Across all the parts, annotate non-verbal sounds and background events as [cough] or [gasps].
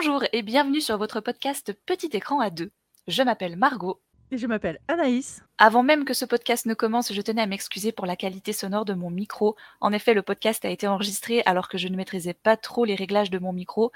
Bonjour et bienvenue sur votre podcast Petit écran à deux. Je m'appelle Margot. Et je m'appelle Anaïs. Avant même que ce podcast ne commence, je tenais à m'excuser pour la qualité sonore de mon micro. En effet, le podcast a été enregistré alors que je ne maîtrisais pas trop les réglages de mon micro.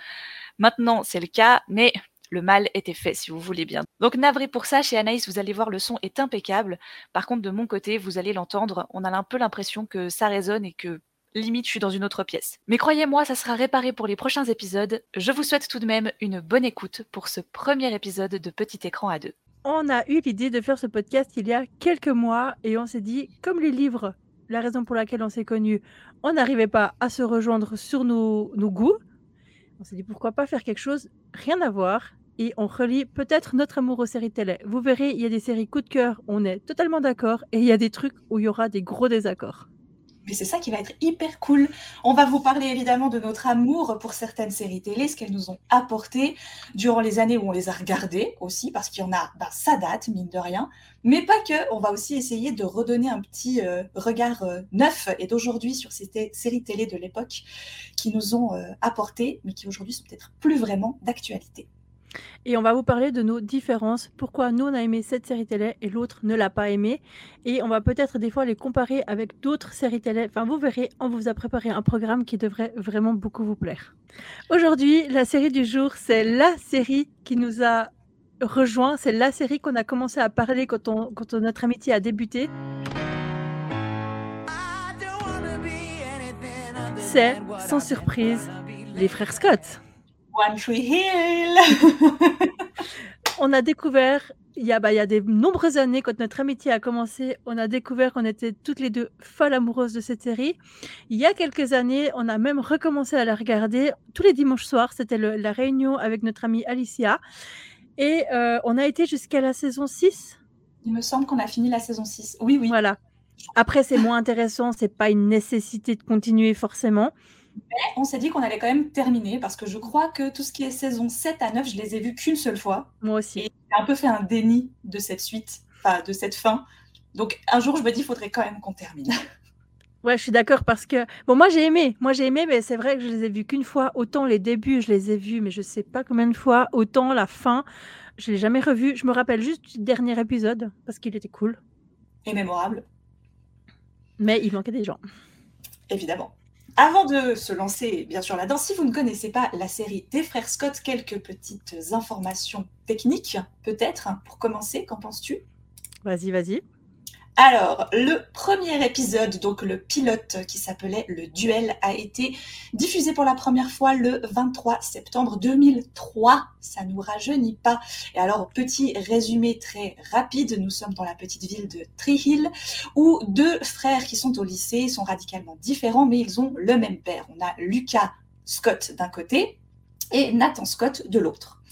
Maintenant, c'est le cas, mais le mal était fait, si vous voulez bien. Donc navré pour ça, chez Anaïs, vous allez voir, le son est impeccable. Par contre, de mon côté, vous allez l'entendre, on a un peu l'impression que ça résonne et que limite je suis dans une autre pièce. Mais croyez-moi, ça sera réparé pour les prochains épisodes. Je vous souhaite tout de même une bonne écoute pour ce premier épisode de Petit écran à deux. On a eu l'idée de faire ce podcast il y a quelques mois et on s'est dit, comme les livres, la raison pour laquelle on s'est connus, on n'arrivait pas à se rejoindre sur nos, goûts. On s'est dit pourquoi pas faire quelque chose, rien à voir, et on relie peut-être notre amour aux séries télé. Vous verrez, il y a des séries coup de cœur, on est totalement d'accord, et il y a des trucs où il y aura des gros désaccords. Mais c'est ça qui va être hyper cool. On va vous parler évidemment de notre amour pour certaines séries télé, ce qu'elles nous ont apporté durant les années où on les a regardées aussi, parce qu'il y en a, bah, ça date, mine de rien. Mais pas que, on va aussi essayer de redonner un petit euh, regard euh, neuf et d'aujourd'hui sur ces séries télé de l'époque qui nous ont euh, apporté, mais qui aujourd'hui sont peut-être plus vraiment d'actualité. Et on va vous parler de nos différences, pourquoi nous on a aimé cette série télé et l'autre ne l'a pas aimé. Et on va peut-être des fois les comparer avec d'autres séries télé. Enfin, vous verrez, on vous a préparé un programme qui devrait vraiment beaucoup vous plaire. Aujourd'hui, la série du jour, c'est la série qui nous a rejoint. C'est la série qu'on a commencé à parler quand, on, quand notre amitié a débuté. C'est, sans surprise, les frères Scott. One Tree Hill. [laughs] on a découvert, il y, a, bah, il y a des nombreuses années, quand notre amitié a commencé, on a découvert qu'on était toutes les deux folles amoureuses de cette série. Il y a quelques années, on a même recommencé à la regarder. Tous les dimanches soirs, c'était la réunion avec notre amie Alicia. Et euh, on a été jusqu'à la saison 6. Il me semble qu'on a fini la saison 6. Oui, oui. Voilà. Après, c'est moins intéressant, c'est pas une nécessité de continuer forcément. Mais on s'est dit qu'on allait quand même terminer parce que je crois que tout ce qui est saison 7 à 9, je les ai vus qu'une seule fois. Moi aussi. Et j'ai un peu fait un déni de cette suite, enfin de cette fin. Donc un jour, je me dis, il faudrait quand même qu'on termine. [laughs] Ouais, je suis d'accord parce que bon, moi j'ai aimé, moi j'ai aimé, mais c'est vrai que je les ai vus qu'une fois. Autant les débuts, je les ai vus, mais je sais pas combien de fois. Autant la fin, je l'ai jamais revu. Je me rappelle juste du dernier épisode parce qu'il était cool. Et mémorable. Mais il manquait des gens. Évidemment. Avant de se lancer, bien sûr, là-dedans, si vous ne connaissez pas la série des frères Scott, quelques petites informations techniques, peut-être, pour commencer, qu'en penses-tu? Vas-y, vas-y. Alors, le premier épisode, donc le pilote qui s'appelait Le Duel, a été diffusé pour la première fois le 23 septembre 2003. Ça nous rajeunit pas. Et alors, petit résumé très rapide, nous sommes dans la petite ville de Tree Hill, où deux frères qui sont au lycée sont radicalement différents, mais ils ont le même père. On a Lucas Scott d'un côté et Nathan Scott de l'autre.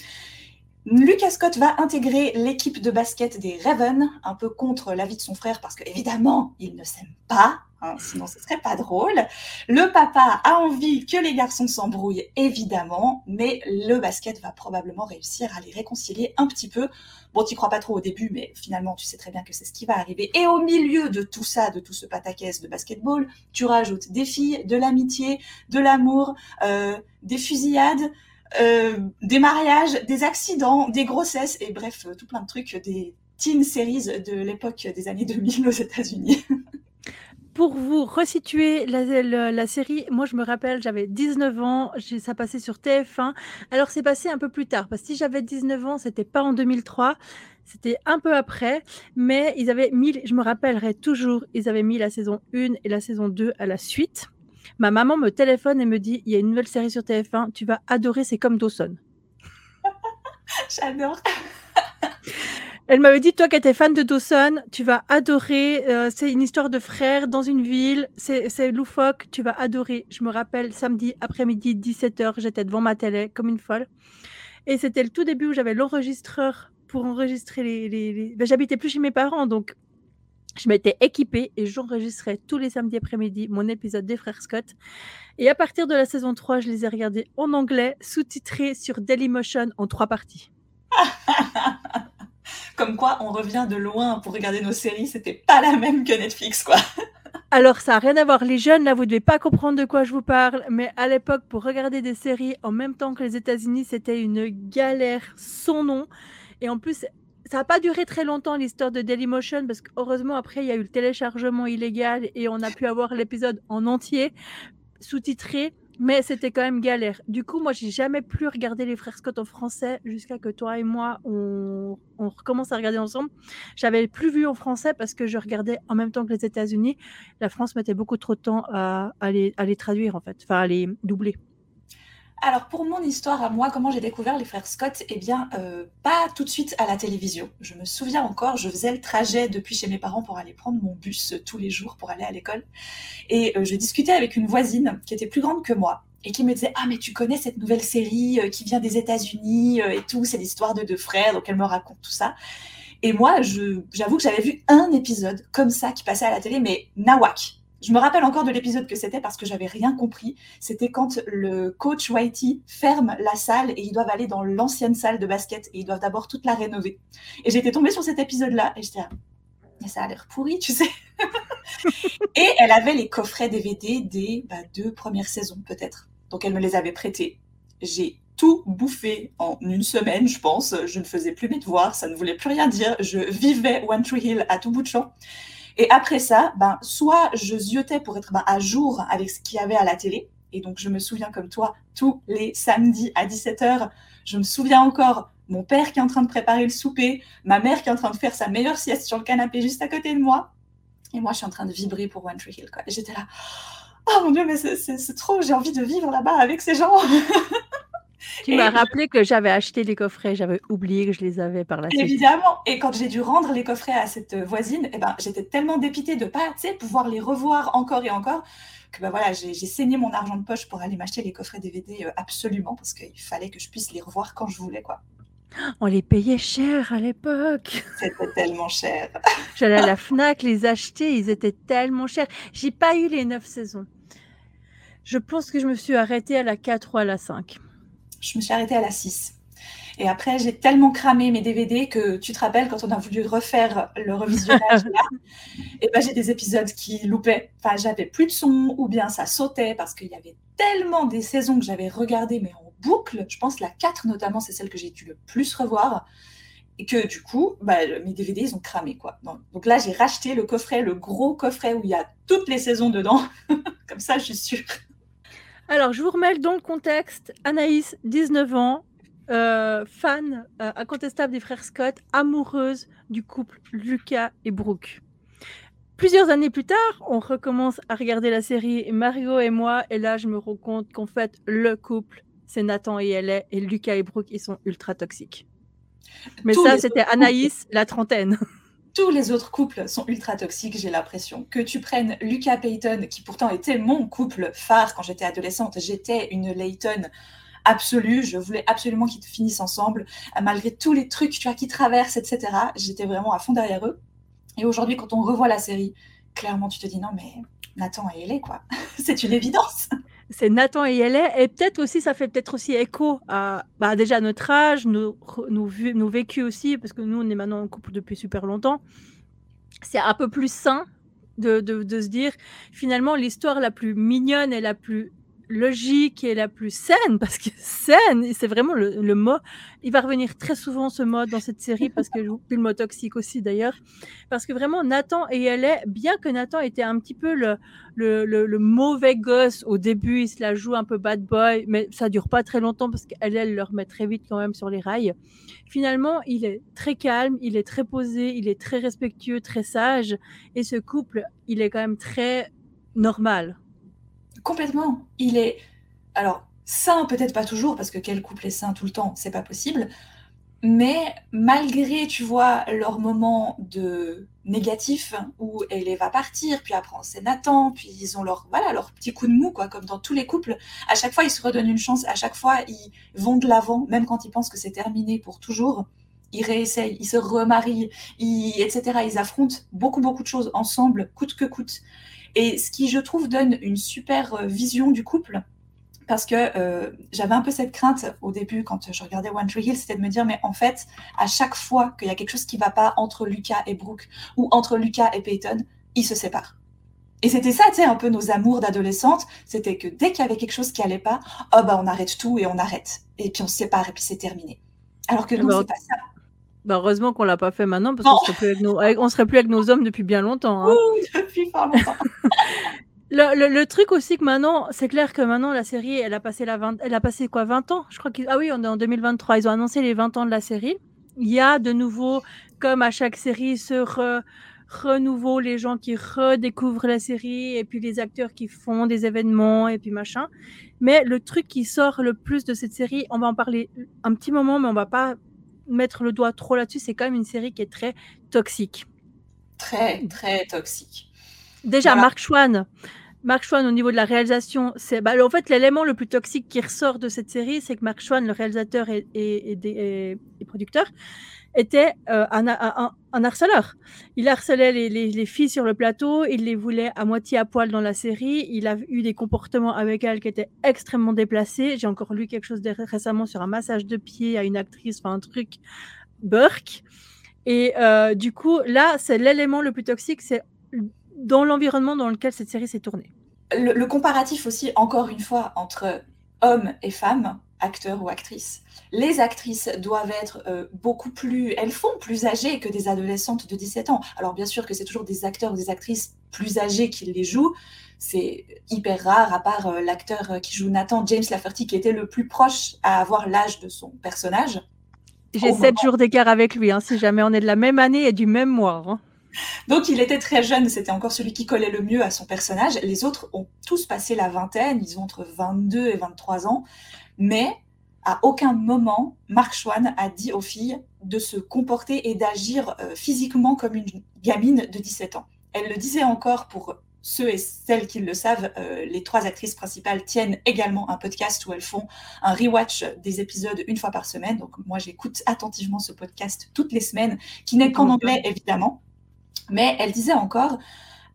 Lucas Scott va intégrer l'équipe de basket des Ravens, un peu contre l'avis de son frère, parce qu'évidemment, il ne s'aime pas, hein, sinon ce serait pas drôle. Le papa a envie que les garçons s'embrouillent, évidemment, mais le basket va probablement réussir à les réconcilier un petit peu. Bon, tu crois pas trop au début, mais finalement, tu sais très bien que c'est ce qui va arriver. Et au milieu de tout ça, de tout ce pataquès de basketball, tu rajoutes des filles, de l'amitié, de l'amour, euh, des fusillades, des mariages, des accidents, des grossesses et bref, tout plein de trucs, des teen series de l'époque des années 2000 aux États-Unis. [laughs] Pour vous resituer la, série, moi je me rappelle, j'avais 19 ans, ça passait sur TF1. Alors c'est passé un peu plus tard, parce que si j'avais 19 ans, c'était pas en 2003, c'était un peu après, mais ils avaient mis, je me rappellerai toujours, ils avaient mis la saison 1 et la saison 2 à la suite. Ma maman me téléphone et me dit il y a une nouvelle série sur TF1, tu vas adorer, c'est comme Dawson. [laughs] J'adore. [laughs] Elle m'avait dit, toi qui étais fan de Dawson, tu vas adorer. Euh, c'est une histoire de frères dans une ville. C'est loufoque. Tu vas adorer. Je me rappelle, samedi après-midi, 17h, j'étais devant ma télé comme une folle. Et c'était le tout début où j'avais l'enregistreur pour enregistrer les. les, Ben, J'habitais plus chez mes parents, donc je m'étais équipée et j'enregistrais tous les samedis après-midi mon épisode des Frères Scott. Et à partir de la saison 3, je les ai regardés en anglais, sous-titrés sur Dailymotion en trois parties. [laughs] Comme quoi, on revient de loin pour regarder nos séries, c'était pas la même que Netflix, quoi. [laughs] Alors, ça n'a rien à voir. Les jeunes, là, vous ne devez pas comprendre de quoi je vous parle. Mais à l'époque, pour regarder des séries en même temps que les États-Unis, c'était une galère sans nom. Et en plus, ça n'a pas duré très longtemps l'histoire de Dailymotion parce que heureusement après il y a eu le téléchargement illégal et on a pu avoir l'épisode en entier sous-titré mais c'était quand même galère. Du coup, moi, j'ai jamais plus regardé les frères Scott en français jusqu'à que toi et moi, on, recommence à regarder ensemble. J'avais plus vu en français parce que je regardais en même temps que les États-Unis. La France mettait beaucoup trop de temps à, à les traduire, en fait, enfin, à les doubler. Alors pour mon histoire à moi, comment j'ai découvert les frères Scott? Eh bien, euh, pas tout de suite à la télévision. Je me souviens encore, je faisais le trajet depuis chez mes parents pour aller prendre mon bus tous les jours pour aller à l'école. Et euh, je discutais avec une voisine qui était plus grande que moi et qui me disait Ah, mais tu connais cette nouvelle série euh, qui vient des États-Unis et tout, c'est l'histoire de deux frères, donc elle me raconte tout ça. Et moi, j'avoue que j'avais vu un épisode comme ça qui passait à la télé, mais nawak. Je me rappelle encore de l'épisode que c'était parce que j'avais rien compris. C'était quand le coach Whitey ferme la salle et ils doivent aller dans l'ancienne salle de basket et ils doivent d'abord toute la rénover. Et j'étais tombée sur cet épisode-là et j'étais ça a l'air pourri, tu sais. [laughs] et elle avait les coffrets DVD des bah, deux premières saisons peut-être. Donc elle me les avait prêtés. J'ai tout bouffé en une semaine, je pense. Je ne faisais plus mes devoirs, ça ne voulait plus rien dire. Je vivais One Tree Hill à tout bout de champ. Et après ça, ben, soit je ziotais pour être ben, à jour avec ce qu'il y avait à la télé. Et donc, je me souviens comme toi, tous les samedis à 17h, je me souviens encore mon père qui est en train de préparer le souper, ma mère qui est en train de faire sa meilleure sieste sur le canapé juste à côté de moi. Et moi, je suis en train de vibrer pour One Tree Hill. J'étais là, oh mon Dieu, mais c'est trop, j'ai envie de vivre là-bas avec ces gens. Tu m'as rappelé que j'avais acheté les coffrets, j'avais oublié que je les avais par la suite. Évidemment, et quand j'ai dû rendre les coffrets à cette voisine, eh ben, j'étais tellement dépitée de pas pouvoir les revoir encore et encore que ben voilà, j'ai saigné mon argent de poche pour aller m'acheter les coffrets DVD euh, absolument parce qu'il fallait que je puisse les revoir quand je voulais. quoi. On les payait cher à l'époque. C'était tellement cher. [laughs] J'allais à la FNAC les acheter, ils étaient tellement chers. J'ai pas eu les neuf saisons. Je pense que je me suis arrêtée à la 4 ou à la 5 je me suis arrêtée à la 6. Et après, j'ai tellement cramé mes DVD que tu te rappelles quand on a voulu refaire le revisionnage [laughs] et ben j'ai des épisodes qui loupaient. Enfin, j'avais plus de son ou bien ça sautait parce qu'il y avait tellement des saisons que j'avais regardées mais en boucle. Je pense la 4 notamment, c'est celle que j'ai dû le plus revoir. Et que du coup, bah, mes DVD, ils ont cramé. quoi. Donc là, j'ai racheté le coffret, le gros coffret où il y a toutes les saisons dedans. [laughs] Comme ça, je suis sûre. Alors, je vous remets dans le contexte. Anaïs, 19 ans, euh, fan euh, incontestable des frères Scott, amoureuse du couple Lucas et Brooke. Plusieurs années plus tard, on recommence à regarder la série Mario et moi, et là, je me rends compte qu'en fait, le couple, c'est Nathan et elle et Lucas et Brooke, ils sont ultra toxiques. Mais ça, c'était Anaïs, la trentaine. [laughs] tous les autres couples sont ultra toxiques, j'ai l'impression. Que tu prennes Lucas Payton, qui pourtant était mon couple phare quand j'étais adolescente, j'étais une Layton absolue, je voulais absolument qu'ils finissent ensemble, malgré tous les trucs tu vois, qui traversent, etc. J'étais vraiment à fond derrière eux. Et aujourd'hui, quand on revoit la série, clairement, tu te dis non, mais Nathan et elle quoi. [laughs] C'est une évidence c'est Nathan et Yelé. Et peut-être aussi, ça fait peut-être aussi écho à bah, déjà notre âge, nos, nos, nos vécus aussi, parce que nous, on est maintenant en couple depuis super longtemps. C'est un peu plus sain de, de se dire, finalement, l'histoire la plus mignonne et la plus logique et la plus saine, parce que [laughs] saine, c'est vraiment le, mot. Il va revenir très souvent ce mot dans cette série, parce que je le mot toxique aussi d'ailleurs. Parce que vraiment, Nathan et elle est, bien que Nathan était un petit peu le, le, le, mauvais gosse au début, il se la joue un peu bad boy, mais ça dure pas très longtemps parce qu'elle, elle le remet très vite quand même sur les rails. Finalement, il est très calme, il est très posé, il est très respectueux, très sage, et ce couple, il est quand même très normal Complètement. Il est. Alors, sain, peut-être pas toujours, parce que quel couple est sain tout le temps, c'est pas possible. Mais malgré, tu vois, leur moment de négatif où elle va partir, puis après c'est Nathan, puis ils ont leur voilà leur petit coup de mou quoi, comme dans tous les couples. À chaque fois ils se redonnent une chance, à chaque fois ils vont de l'avant, même quand ils pensent que c'est terminé pour toujours. Ils réessayent, ils se remarient, etc. Ils affrontent beaucoup beaucoup de choses ensemble, coûte que coûte. Et ce qui, je trouve, donne une super euh, vision du couple, parce que euh, j'avais un peu cette crainte au début quand je regardais One Tree Hill, c'était de me dire, mais en fait, à chaque fois qu'il y a quelque chose qui ne va pas entre Lucas et Brooke ou entre Lucas et Peyton, ils se séparent. Et c'était ça, tu sais, un peu nos amours d'adolescente. C'était que dès qu'il y avait quelque chose qui allait pas, oh bah on arrête tout et on arrête. Et puis on se sépare et puis c'est terminé. Alors que nous, Bah, c'est pas ça. Bah, heureusement qu'on l'a pas fait maintenant parce qu'on serait plus avec nos, avec- on serait plus avec nos hommes depuis bien longtemps. hein. Ouh, depuis fort longtemps. [laughs] Le, le- le truc aussi que maintenant, c'est clair que maintenant la série, elle a passé la 20, elle a passé quoi 20 ans? Je crois qu'ils ah oui, on est en 2023, ils ont annoncé les 20 ans de la série. Il y a de nouveau comme à chaque série ce re- renouveau, les gens qui redécouvrent la série et puis les acteurs qui font des événements et puis machin. Mais le truc qui sort le plus de cette série, on va en parler un petit moment mais on va pas mettre le doigt trop là-dessus, c'est quand même une série qui est très toxique. très, très toxique. Déjà, Voilà. Mark Schwann. Mark Schwann, au niveau de la réalisation, c'est bah, en fait l'élément le plus toxique qui ressort de cette série, c'est que Mark Schwann, le réalisateur et, et, producteur, était euh, un, harceleur. Il harcelait les, les- les filles sur le plateau, il les voulait à moitié à poil dans la série, il a eu des comportements avec elles qui étaient extrêmement déplacés. J'ai encore lu quelque chose de- récemment sur un massage de pied à une actrice, enfin un truc Burke. Et euh, du coup, là, c'est l'élément le plus toxique, c'est dans l'environnement dans lequel cette série s'est tournée. Le comparatif aussi, encore une fois, entre hommes et femmes, acteurs ou actrices. Les actrices doivent être euh, beaucoup plus, elles font plus âgées que des adolescentes de 17 ans. Alors bien sûr que c'est toujours des acteurs ou des actrices plus âgés qui les jouent. C'est hyper rare, à part euh, l'acteur euh, qui joue Nathan, James Lafferty, qui était le plus proche à avoir l'âge de son personnage. J'ai Au sept moment- jours d'écart avec lui, hein, si jamais on est de la même année et du même mois. hein. Donc il était très jeune, c'était encore celui qui collait le mieux à son personnage. Les autres ont tous passé la vingtaine, ils ont entre 22 et 23 ans, mais à aucun moment Mark Schwann a dit aux filles de se comporter et d'agir euh, physiquement comme une gamine de 17 ans. Elle le disait encore pour ceux et celles qui le savent, euh, les trois actrices principales tiennent également un podcast où elles font un rewatch des épisodes une fois par semaine. Donc moi j'écoute attentivement ce podcast toutes les semaines, qui n'est qu'en anglais évidemment. Mais elle disait encore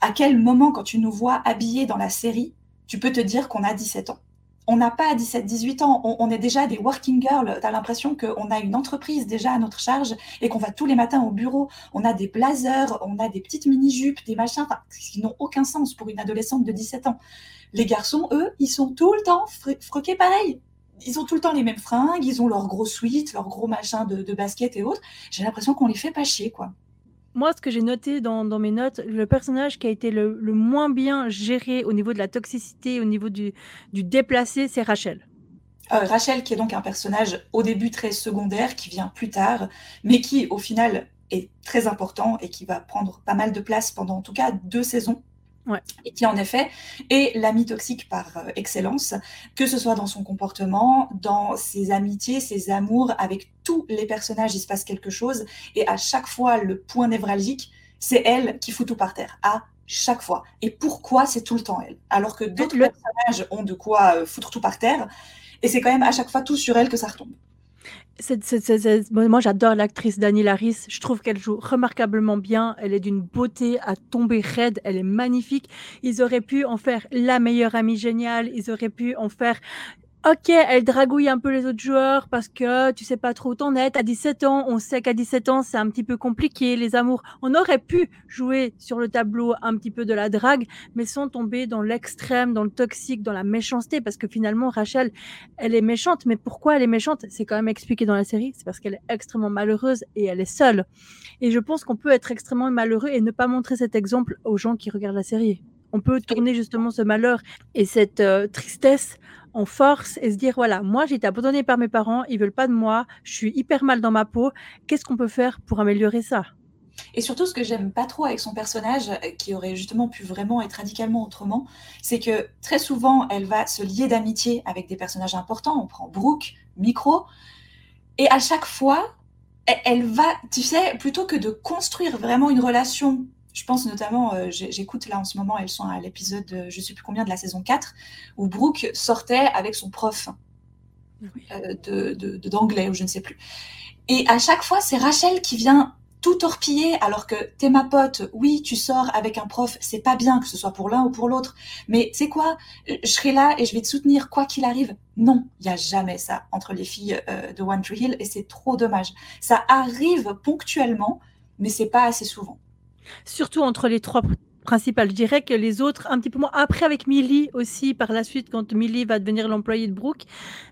à quel moment, quand tu nous vois habillés dans la série, tu peux te dire qu'on a 17 ans? On n'a pas 17-18 ans, on, est déjà des working girls. Tu as l'impression qu'on a une entreprise déjà à notre charge et qu'on va tous les matins au bureau. On a des blazers, on a des petites mini-jupes, des machins qui n'ont aucun sens pour une adolescente de 17 ans. Les garçons, eux, ils sont tout le temps fr- froqués pareil. Ils ont tout le temps les mêmes fringues, ils ont leurs gros suites, leurs gros machins de, de basket et autres. J'ai l'impression qu'on les fait pas chier, quoi. Moi, ce que j'ai noté dans, mes notes, le personnage qui a été le, moins bien géré au niveau de la toxicité, au niveau du, du déplacé, c'est Rachel. Euh, Rachel, qui est donc un personnage au début très secondaire, qui vient plus tard, mais qui au final est très important et qui va prendre pas mal de place pendant en tout cas deux saisons. Ouais. Et qui en effet est l'ami toxique par euh, excellence, que ce soit dans son comportement, dans ses amitiés, ses amours, avec tous les personnages, il se passe quelque chose. Et à chaque fois, le point névralgique, c'est elle qui fout tout par terre. À chaque fois. Et pourquoi c'est tout le temps elle? Alors que d'autres Le- personnages ont de quoi euh, foutre tout par terre. Et c'est quand même à chaque fois tout sur elle que ça retombe. C'est- moi, moi, j'adore l'actrice Dani Laris. Je trouve qu'elle joue remarquablement bien. Elle est d'une beauté à tomber raide. Elle est magnifique. Ils auraient pu en faire la meilleure amie géniale. Ils auraient pu en faire. Ok, elle dragouille un peu les autres joueurs parce que tu sais pas trop où t'en es. À 17 ans, on sait qu'à 17 ans, c'est un petit peu compliqué, les amours. On aurait pu jouer sur le tableau un petit peu de la drague, mais sans tomber dans l'extrême, dans le toxique, dans la méchanceté. Parce que finalement, Rachel, elle est méchante, mais pourquoi elle est méchante? C'est quand même expliqué dans la série. C'est parce qu'elle est extrêmement malheureuse et elle est seule. Et je pense qu'on peut être extrêmement malheureux et ne pas montrer cet exemple aux gens qui regardent la série. On peut tourner justement ce malheur et cette euh, tristesse en force et se dire voilà, moi j'ai été abandonnée par mes parents, ils veulent pas de moi, je suis hyper mal dans ma peau. Qu'est-ce qu'on peut faire pour améliorer ça? Et surtout, ce que j'aime pas trop avec son personnage, euh, qui aurait justement pu vraiment être radicalement autrement, c'est que très souvent, elle va se lier d'amitié avec des personnages importants. On prend Brooke, Micro, et à chaque fois, elle, elle va, tu sais, plutôt que de construire vraiment une relation. Je pense notamment, euh, j'écoute là en ce moment, elles sont à l'épisode, euh, je sais plus combien de la saison 4, où Brooke sortait avec son prof euh, de- de- d'anglais ou je ne sais plus. Et à chaque fois, c'est Rachel qui vient tout torpiller alors que t'es ma pote, oui, tu sors avec un prof, c'est pas bien que ce soit pour l'un ou pour l'autre, mais sais quoi, je serai là et je vais te soutenir quoi qu'il arrive? Non, il y a jamais ça entre les filles euh, de One Tree Hill et c'est trop dommage. Ça arrive ponctuellement, mais c'est pas assez souvent. Surtout entre les trois pr- principal. Je dirais que les autres, un petit peu moins. Après, avec Millie aussi, par la suite, quand Millie va devenir l'employé de Brooke.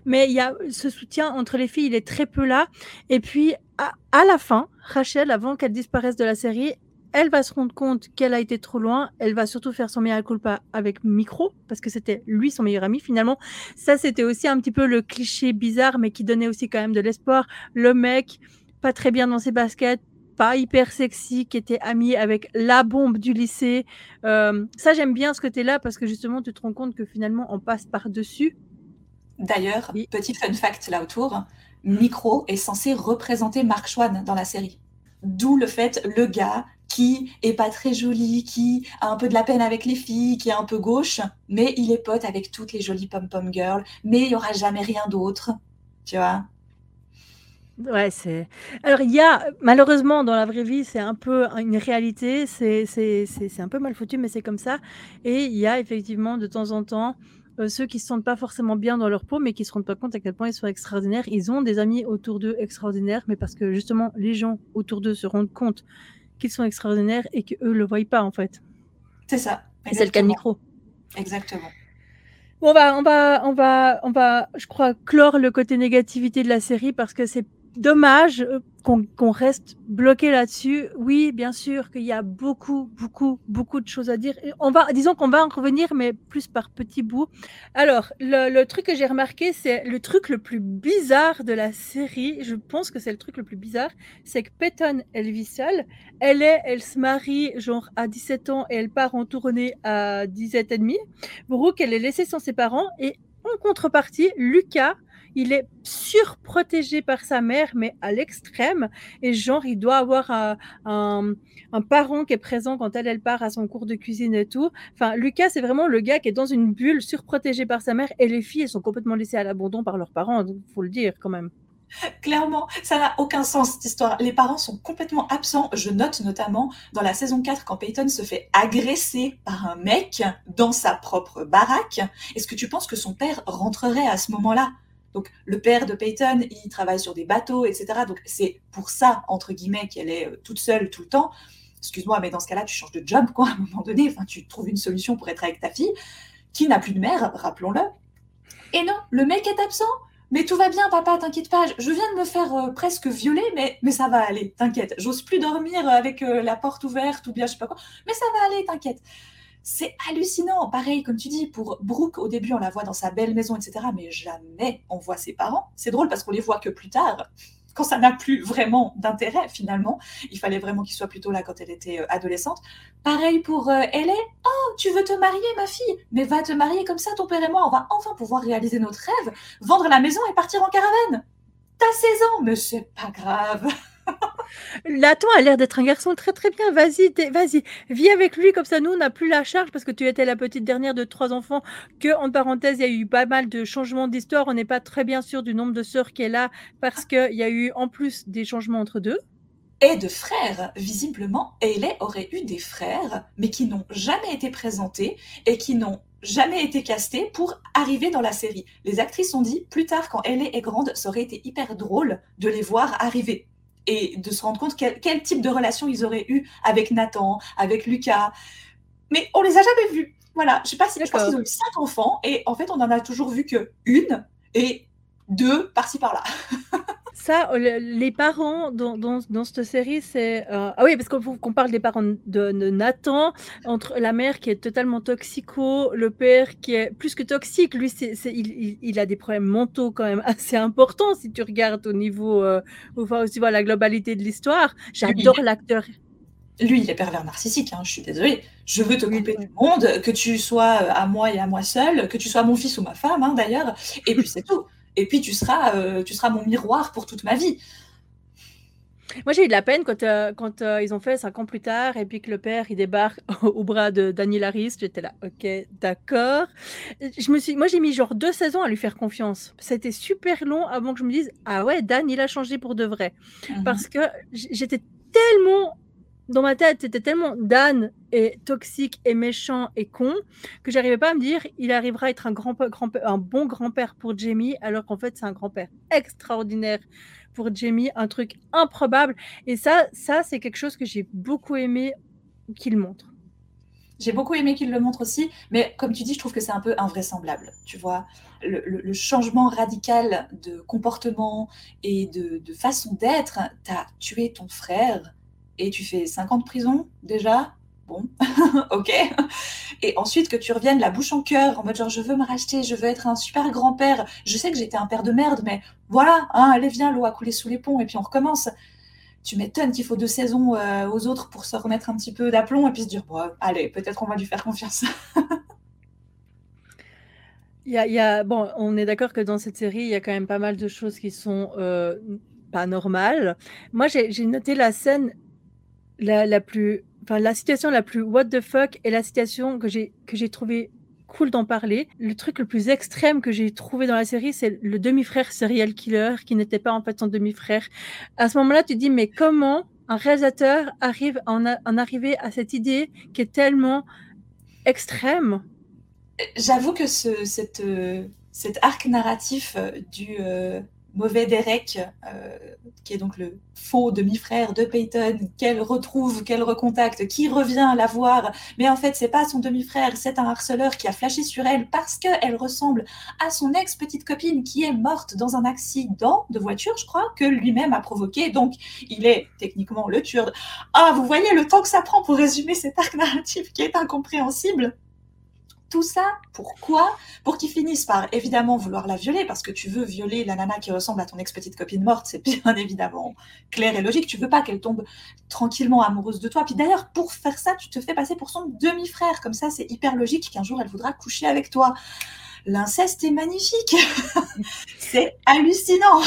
Mais il y a ce soutien entre les filles, il est très peu là. Et puis, à, à la fin, Rachel, avant qu'elle disparaisse de la série, elle va se rendre compte qu'elle a été trop loin. Elle va surtout faire son meilleur culpa avec Micro, parce que c'était lui son meilleur ami finalement. Ça, c'était aussi un petit peu le cliché bizarre, mais qui donnait aussi quand même de l'espoir. Le mec, pas très bien dans ses baskets, pas hyper sexy, qui était ami avec la bombe du lycée. Euh, ça, j'aime bien ce côté-là, parce que justement, tu te rends compte que finalement, on passe par-dessus. D'ailleurs, petit fun fact là autour, Micro est censé représenter Mark Schwann dans la série. D'où le fait, le gars qui est pas très joli, qui a un peu de la peine avec les filles, qui est un peu gauche, mais il est pote avec toutes les jolies pom-pom girls, mais il y aura jamais rien d'autre, tu vois. Ouais, c'est. Alors, il y a, malheureusement, dans la vraie vie, c'est un peu une réalité, c'est un peu mal foutu, mais c'est comme ça. Et il y a effectivement, de temps en temps, euh, ceux qui se sentent pas forcément bien dans leur peau, mais qui se rendent pas compte à quel point ils sont extraordinaires. Ils ont des amis autour d'eux extraordinaires, mais parce que justement, les gens autour d'eux se rendent compte qu'ils sont extraordinaires et qu'eux ne le voient pas, en fait. C'est ça. C'est le cas de micro. Exactement. Bon, on va, on va, on va, on va, je crois, clore le côté négativité de la série parce que c'est dommage euh, qu'on reste bloqué là-dessus. Oui, bien sûr qu'il y a beaucoup, beaucoup, beaucoup de choses à dire. On va, disons qu'on va en revenir, mais plus par petits bouts. Alors, le, truc que j'ai remarqué, c'est le truc le plus bizarre de la série. Je pense que c'est le truc le plus bizarre, c'est que Peyton, elle vit seule. Elle est, elle se marie genre à 17 ans et elle part en tournée à 17 et demi. Brooke, elle est laissée sans ses parents et en contrepartie, Lucas, il est surprotégé par sa mère, mais à l'extrême. Et genre, il doit avoir un, parent qui est présent quand elle, elle part à son cours de cuisine et tout. Enfin, Lucas, c'est vraiment le gars qui est dans une bulle, surprotégé par sa mère. Et les filles, elles sont complètement laissées à l'abandon par leurs parents, il faut le dire quand même. Clairement, ça n'a aucun sens cette histoire. Les parents sont complètement absents. Je note notamment dans la saison 4 quand Peyton se fait agresser par un mec dans sa propre baraque. Est-ce que tu penses que son père rentrerait à ce moment-là? Donc le père de Peyton, il travaille sur des bateaux, etc. Donc c'est pour ça, entre guillemets, qu'elle est euh, toute seule tout le temps. Excuse-moi, mais dans ce cas-là, tu changes de job, quoi, à un moment donné. Enfin, tu trouves une solution pour être avec ta fille, qui n'a plus de mère, rappelons-le. Et non, le mec est absent. Mais tout va bien, papa, t'inquiète pas. Je viens de me faire euh, presque violer, mais, mais ça va aller, t'inquiète. J'ose plus dormir avec euh, la porte ouverte ou bien je sais pas quoi. Mais ça va aller, t'inquiète. C'est hallucinant. Pareil, comme tu dis, pour Brooke, au début, on la voit dans sa belle maison, etc. Mais jamais on voit ses parents. C'est drôle parce qu'on les voit que plus tard, quand ça n'a plus vraiment d'intérêt, finalement. Il fallait vraiment qu'il soit plutôt là quand elle était euh, adolescente. Pareil pour euh, Oh, tu veux te marier, ma fille? Mais va te marier comme ça, ton père et moi, on va enfin pouvoir réaliser notre rêve, vendre la maison et partir en caravane. T'as 16 ans, mais c'est pas grave. Laton a l'air d'être un garçon très très bien. Vas-y, vas-y, vis avec lui comme ça. Nous, on n'a plus la charge parce que tu étais la petite dernière de trois enfants. Que en parenthèse, il y a eu pas mal de changements d'histoire. On n'est pas très bien sûr du nombre de sœurs qui est là parce qu'il y a eu en plus des changements entre deux. Et de frères, visiblement, Hayley aurait eu des frères, mais qui n'ont jamais été présentés et qui n'ont jamais été castés pour arriver dans la série. Les actrices ont dit plus tard, quand Hayley est grande, ça aurait été hyper drôle de les voir arriver et de se rendre compte quel, type de relation ils auraient eu avec Nathan, avec Lucas. Mais on les a jamais vus. Voilà, je sais pas si je pense qu'ils ont eu cinq enfants et en fait on en a toujours vu que une et deux par-ci par-là. [laughs] Ça, les parents dans, dans, cette série, c'est. Euh, ah oui, parce qu'on parle des parents de, Nathan, entre la mère qui est totalement toxico, le père qui est plus que toxique. Lui, c'est il, il, a des problèmes mentaux quand même assez importants si tu regardes au niveau. Euh, enfin, aussi voir la globalité de l'histoire. J'adore l'acteur. Lui, il est pervers narcissique, hein, je suis désolée. Je veux te couper du monde, que tu sois euh, à moi et à moi seul, que tu sois mon fils ou ma femme, hein, d'ailleurs, et puis c'est tout et puis tu seras, euh, tu seras mon miroir pour toute ma vie. Moi, j'ai eu de la peine quand, euh, quand euh, ils ont fait cinq ans plus tard et puis que le père il débarque [laughs] au bras de Daniel Harris. J'étais là, ok, d'accord. Je me suis, moi, j'ai mis genre deux saisons à lui faire confiance. C'était super long avant que je me dise, ah ouais, Dan, il a changé pour de vrai. Mhm. Parce que j'étais tellement dans ma tête, c'était tellement Dan est toxique et méchant et con que j'arrivais pas à me dire il arrivera à être un, grand, grand un bon grand-père pour Jamie alors qu'en fait c'est un grand-père extraordinaire pour Jamie, un truc improbable. Et ça, ça c'est quelque chose que j'ai beaucoup aimé qu'il montre. J'ai beaucoup aimé qu'il le montre aussi, mais comme tu dis, je trouve que c'est un peu invraisemblable. Tu vois, le, changement radical de comportement et de, façon d'être, tu as tué ton frère et tu fais 5 ans de prison déjà. Bon, [laughs] ok. Et ensuite que tu reviennes la bouche en cœur, en mode genre je veux me racheter, je veux être un super grand-père. Je sais que j'étais un père de merde, mais voilà, hein, allez viens, l'eau a coulé sous les ponts et puis on recommence tu m'étonnes qu'il faut deux saisons euh, aux autres pour se remettre un petit peu d'aplomb et puis se dire, bon, allez, peut-être qu'on va lui faire confiance. [laughs] il, y a, bon, on est d'accord que dans cette série, il y a quand même pas mal de choses qui sont euh, pas normales. Moi, j'ai noté la scène la, plus, enfin, la situation la plus what the fuck et la situation que j'ai que j'ai trouvée cool d'en parler. Le truc le plus extrême que j'ai trouvé dans la série, c'est le demi-frère serial killer qui n'était pas en fait son demi-frère. À ce moment-là, tu te dis, mais comment un réalisateur arrive à en, arriver à cette idée qui est tellement extrême? J'avoue que ce, cette, euh, cet arc narratif euh, du, euh, mauvais Derek, euh, qui est donc le faux demi-frère de Peyton, qu'elle retrouve, qu'elle recontacte, qui revient la voir, mais en fait c'est pas son demi-frère, c'est un harceleur qui a flashé sur elle parce qu'elle ressemble à son ex-petite copine qui est morte dans un accident de voiture, je crois, que lui-même a provoqué, donc il est techniquement le tueur. Ah, vous voyez le temps que ça prend pour résumer cet arc narratif qui est incompréhensible tout ça, pourquoi? Pour qu'ils finissent par évidemment vouloir la violer, parce que tu veux violer la nana qui ressemble à ton ex-petite copine morte, c'est bien évidemment clair et logique. Tu veux pas qu'elle tombe tranquillement amoureuse de toi. Puis d'ailleurs, pour faire ça, tu te fais passer pour son demi-frère. Comme ça, c'est hyper logique qu'un jour elle voudra coucher avec toi. L'inceste est magnifique. [laughs] c'est hallucinant.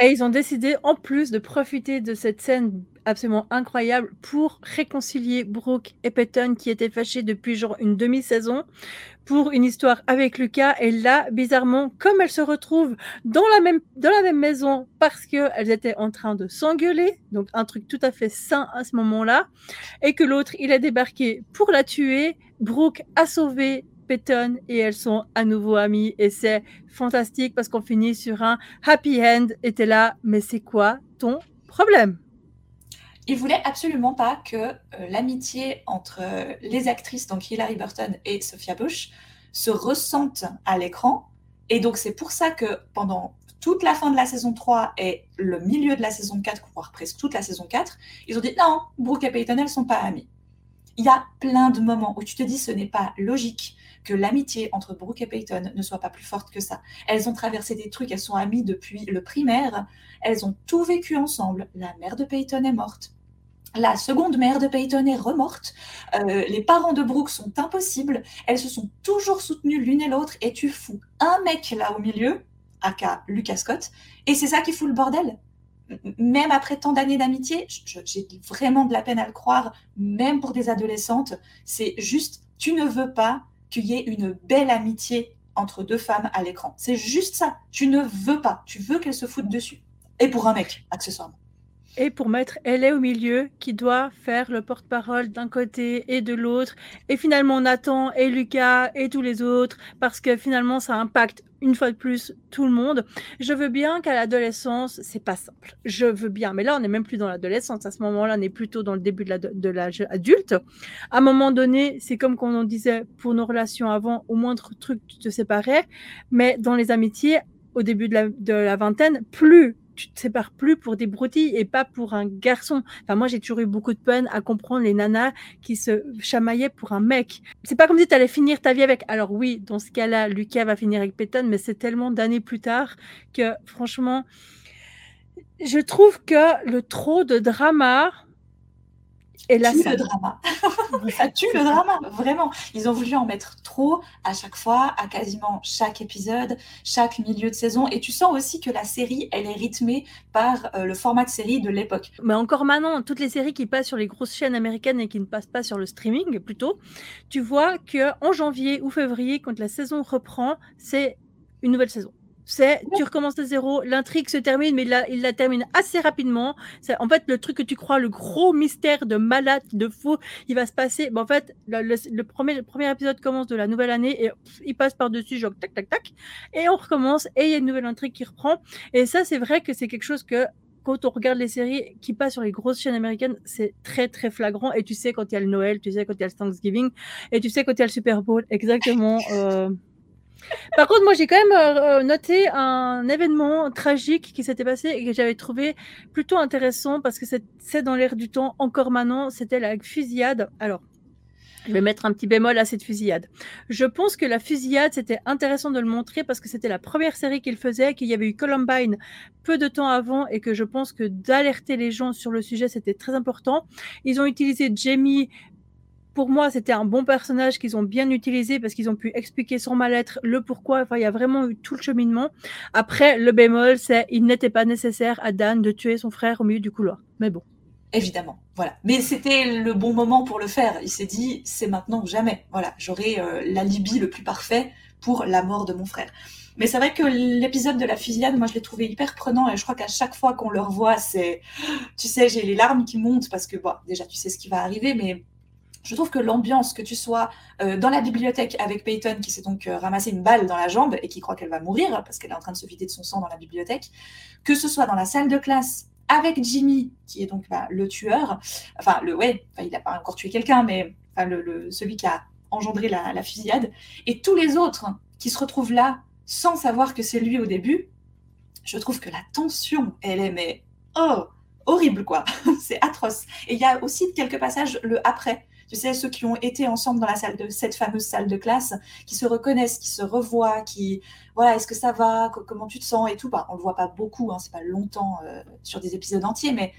et ils ont décidé, en plus, de profiter de cette scène absolument incroyable pour réconcilier Brooke et Peyton qui étaient fâchés depuis genre une demi-saison pour une histoire avec Lucas. Et là, bizarrement, comme elles se retrouvent dans la même, dans la même maison parce qu'elles étaient en train de s'engueuler, donc un truc tout à fait sain à ce moment-là, et que l'autre, il a débarqué pour la tuer, Brooke a sauvé Peyton et elles sont à nouveau amies. Et c'est fantastique parce qu'on finit sur un happy end. Et t'es là, mais c'est quoi ton problème? Il voulait absolument pas que euh, l'amitié entre euh, les actrices, donc Hilary Burton et Sophia Bush, se ressente à l'écran. Et donc, c'est pour ça que pendant toute la fin de la saison 3 et le milieu de la saison 4, voire presque toute la saison 4, ils ont dit non, Brooke et Peyton, elles sont pas amies. Il y a plein de moments où tu te dis ce n'est pas logique que l'amitié entre Brooke et Peyton ne soit pas plus forte que ça. Elles ont traversé des trucs, elles sont amies depuis le primaire, elles ont tout vécu ensemble. La mère de Peyton est morte, la seconde mère de Peyton est remorte. Euh, les parents de Brooke sont impossibles. Elles se sont toujours soutenues l'une et l'autre. Et tu fous un mec là au milieu, aka Lucas Scott. Et c'est ça qui fout le bordel. Même après tant d'années d'amitié, j'ai vraiment de la peine à le croire, même pour des adolescentes. C'est juste, tu ne veux pas qu'il y ait une belle amitié entre deux femmes à l'écran. C'est juste ça. Tu ne veux pas. Tu veux qu'elles se foutent dessus. Et pour un mec, accessoirement et pour mettre elle est au milieu qui doit faire le porte-parole d'un côté et de l'autre et finalement Nathan et Lucas et tous les autres parce que finalement ça impacte une fois de plus tout le monde. Je veux bien qu'à l'adolescence, c'est pas simple. Je veux bien, mais là on n'est même plus dans l'adolescence. À ce moment-là, on est plutôt dans le début de l'âge adulte. À un moment donné, c'est comme quand on disait pour nos relations avant, au moindre truc tu te séparais, mais dans les amitiés, au début de la vingtaine, plus tu te sépares plus pour des broutilles et pas pour un garçon. Enfin, moi, j'ai toujours eu beaucoup de peine à comprendre les nanas qui se chamaillaient pour un mec. C'est pas comme si tu allais finir ta vie avec. Alors oui, dans ce cas-là, Lucas va finir avec Peyton, mais c'est tellement d'années plus tard que franchement, je trouve que le trop de drama et là, ça... le drama. [laughs] ça tue le drama, vraiment. Ils ont voulu en mettre trop à chaque fois, à quasiment chaque épisode, chaque milieu de saison. Et tu sens aussi que la série, elle est rythmée par euh, le format de série de l'époque. Mais encore maintenant, toutes les séries qui passent sur les grosses chaînes américaines et qui ne passent pas sur le streaming, plutôt, tu vois que en janvier ou février, quand la saison reprend, c'est une nouvelle saison. C'est, tu recommences de zéro, l'intrigue se termine, mais il il la termine assez rapidement. C'est en fait le truc que tu crois, le gros mystère de malade, de fou, il va se passer. en fait, le, premier, le premier épisode commence de la nouvelle année et il passe par-dessus, genre tac, tac, tac. Et on recommence et il y a une nouvelle intrigue qui reprend. Et ça, c'est vrai que c'est quelque chose que quand on regarde les séries qui passent sur les grosses chaînes américaines, c'est très très flagrant. Et tu sais quand il y a le Noël, tu sais quand il y a le Thanksgiving, et tu sais quand il y a le Super Bowl, exactement. Euh. Par contre, moi j'ai quand même noté un événement tragique qui s'était passé et que j'avais trouvé plutôt intéressant parce que c'est dans l'air du temps encore maintenant. C'était la fusillade. Alors, je vais mettre un petit bémol à cette fusillade. Je pense que la fusillade, c'était intéressant de le montrer parce que c'était la première série qu'il faisait, qu'il y avait eu Columbine peu de temps avant et que je pense que d'alerter les gens sur le sujet, c'était très important. Ils ont utilisé Jamie. Pour moi, c'était un bon personnage qu'ils ont bien utilisé parce qu'ils ont pu expliquer son mal-être, le pourquoi. Enfin, il y a vraiment eu tout le cheminement. Après, le bémol, c'est il n'était pas nécessaire à Dan de tuer son frère au milieu du couloir. Mais bon. Évidemment, voilà. Mais c'était le bon moment pour le faire. Il s'est dit, c'est maintenant ou jamais. Voilà, j'aurai euh, l'alibi le plus parfait pour la mort de mon frère. Mais c'est vrai que l'épisode de la fusillade, moi, je l'ai trouvé hyper prenant et je crois qu'à chaque fois qu'on le revoit, c'est, [gasps] tu sais, j'ai les larmes qui montent parce que, bon, déjà, tu sais ce qui va arriver, mais je trouve que l'ambiance, que tu sois euh, dans la bibliothèque avec Peyton qui s'est donc euh, ramassé une balle dans la jambe et qui croit qu'elle va mourir parce qu'elle est en train de se vider de son sang dans la bibliothèque, que ce soit dans la salle de classe avec Jimmy, qui est donc bah, le tueur. Enfin, le ouais, il n'a pas encore tué quelqu'un, mais celui qui a engendré la, fusillade. Et tous les autres qui se retrouvent là sans savoir que c'est lui au début. Je trouve que la tension, elle est mais oh horrible quoi. [laughs] c'est atroce. Et il y a aussi quelques passages le après tu sais, ceux qui ont été ensemble dans la salle de cette fameuse salle de classe, qui se reconnaissent, qui se revoient, qui, voilà, est-ce que ça va, comment tu te sens? Et tout. Bah, on le voit pas beaucoup, hein, c'est pas longtemps euh, sur des épisodes entiers, mais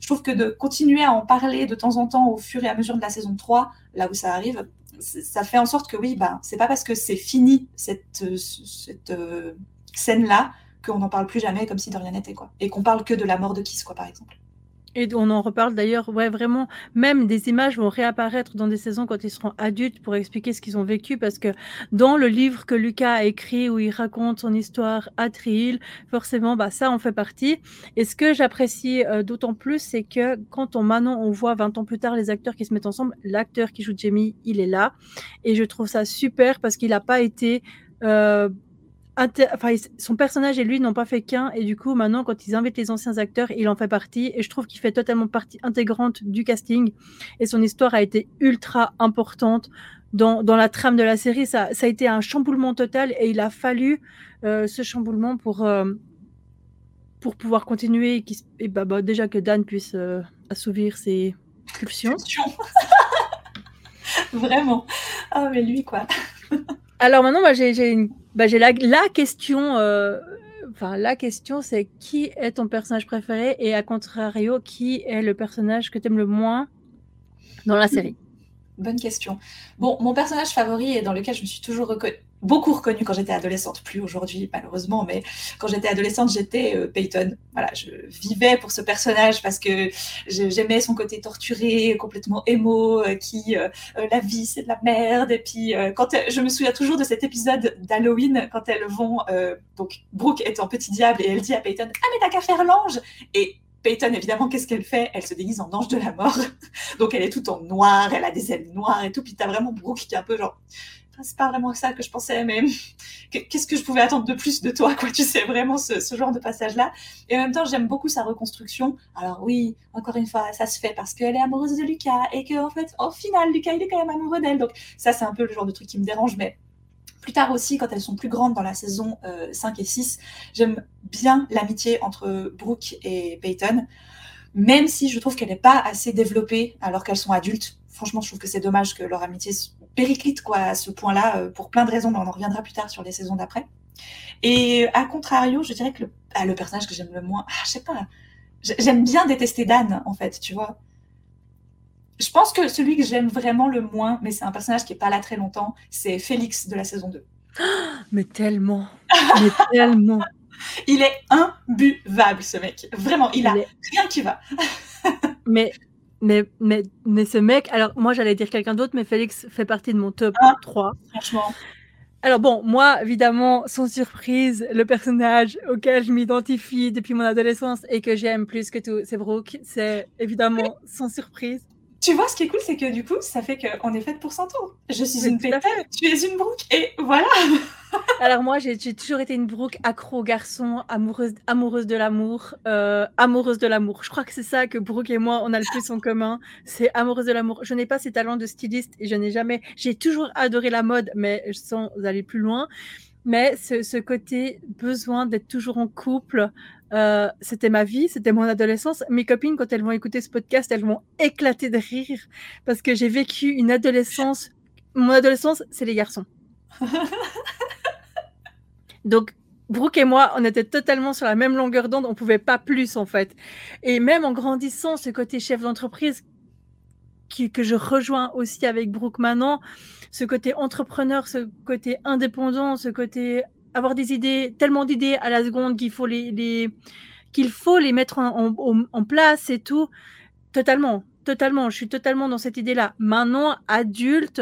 je trouve que de continuer à en parler de temps en temps au fur et à mesure de la saison 3, là où ça arrive, ça fait en sorte que oui, bah, c'est pas parce que c'est fini cette, cette euh, scène-là qu'on n'en parle plus jamais comme si de rien n'était, quoi. Et qu'on parle que de la mort de Kiss, quoi, par exemple. Et on en reparle d'ailleurs, ouais, vraiment, même des images vont réapparaître dans des saisons quand ils seront adultes pour expliquer ce qu'ils ont vécu, parce que dans le livre que Lucas a écrit où il raconte son histoire à Trill, forcément, bah, ça en fait partie. Et ce que j'apprécie euh, d'autant plus, c'est que quand on maintenant on voit 20 ans plus tard les acteurs qui se mettent ensemble, l'acteur qui joue Jamie, il est là. Et je trouve ça super parce qu'il n'a pas été euh, son personnage et lui n'ont pas fait qu'un, et du coup, maintenant, quand ils invitent les anciens acteurs, il en fait partie, et je trouve qu'il fait totalement partie intégrante du casting, et son histoire a été ultra importante dans, dans la trame de la série. Ça, ça a été un chamboulement total, et il a fallu euh, ce chamboulement pour, euh, pour pouvoir continuer, et, bah, bah, déjà que Dan puisse euh, assouvir ses pulsions. [laughs] Vraiment. Ah, mais lui, quoi. [laughs] Alors maintenant, bah, j'ai une bah, la, la, question. Euh, enfin, la question, c'est qui est ton personnage préféré et à contrario, qui est le personnage que tu aimes le moins dans la série? Bonne question. Bon, mon personnage favori et dans lequel je me suis toujours reconnue, beaucoup reconnue quand j'étais adolescente, plus aujourd'hui malheureusement, mais quand j'étais adolescente, j'étais euh, Peyton. Voilà, je vivais pour ce personnage parce que j'aimais son côté torturé, complètement émo, euh, qui euh, la vie c'est de la merde. Et puis quand je me souviens toujours de cet épisode d'Halloween quand elles vont, donc Brooke est en petit diable et elle dit à Peyton, ah mais t'as qu'à faire l'ange. Et Peyton, évidemment, qu'est-ce qu'elle fait? Elle se déguise en ange de la mort. [laughs] Donc, elle est toute en noir, elle a des ailes noires et tout. Puis, t'as vraiment Brooke qui est un peu genre, c'est pas vraiment ça que je pensais, mais [laughs] qu'est-ce que je pouvais attendre de plus de toi, quoi Tu sais, vraiment ce, genre de passage-là. Et en même temps, j'aime beaucoup sa reconstruction. Alors oui, encore une fois, ça se fait parce qu'elle est amoureuse de Lucas et qu'en fait, au final, Lucas, il est quand même amoureux d'elle. Donc ça, c'est un peu le genre de truc qui me dérange, mais plus tard aussi, quand elles sont plus grandes dans la saison 5 euh, et 6, j'aime bien l'amitié entre Brooke et Peyton, même si je trouve qu'elle n'est pas assez développée alors qu'elles sont adultes. Franchement, je trouve que c'est dommage que leur amitié périclite quoi, à ce point-là, euh, pour plein de raisons, mais on en reviendra plus tard sur les saisons d'après. Et à contrario, je dirais que le, ah, le personnage que j'aime le moins, ah, je sais pas, j'aime bien détester Dan, en fait, tu vois. Je pense que celui que j'aime vraiment le moins, mais c'est un personnage qui est pas là très longtemps, c'est Félix de la saison 2. [gasps] mais tellement, mais [laughs] tellement. Il est imbuvable, ce mec. Vraiment, il a rien qui va. mais mais, mais, mais ce mec, alors moi j'allais dire quelqu'un d'autre, mais Félix fait partie de mon top 3. Ah, franchement. Alors bon, moi, évidemment, sans surprise, le personnage auquel je m'identifie depuis mon adolescence et que j'aime plus que tout, c'est Brooke. C'est évidemment sans surprise. Tu vois, ce qui est cool, c'est que du coup, ça fait qu'on est faite pour s'entendre. Je suis une pétale, tu es une brouque, et voilà. [laughs] Alors moi, j'ai toujours été une brouque accro garçon, amoureuse, amoureuse de l'amour, euh, amoureuse de l'amour. Je crois que c'est ça que Brooke et moi, on a le plus en commun. C'est amoureuse de l'amour. Je n'ai pas ces talents de styliste et je n'ai jamais... J'ai toujours adoré la mode, mais sans aller plus loin. Mais ce, côté besoin d'être toujours en couple, euh, c'était ma vie, c'était mon adolescence. Mes copines, quand elles vont écouter ce podcast, elles vont éclater de rire parce que j'ai vécu une adolescence. Mon adolescence, c'est les garçons. [laughs] Donc, Brooke et moi, on était totalement sur la même longueur d'onde, on pouvait pas plus en fait. Et même en grandissant, ce côté chef d'entreprise que je rejoins aussi avec Brooke maintenant, ce côté entrepreneur, ce côté indépendant, ce côté avoir des idées, tellement d'idées à la seconde qu'il faut les, qu'il faut les mettre en, en, place et tout. Totalement, totalement. Je suis totalement dans cette idée-là. Maintenant, adulte,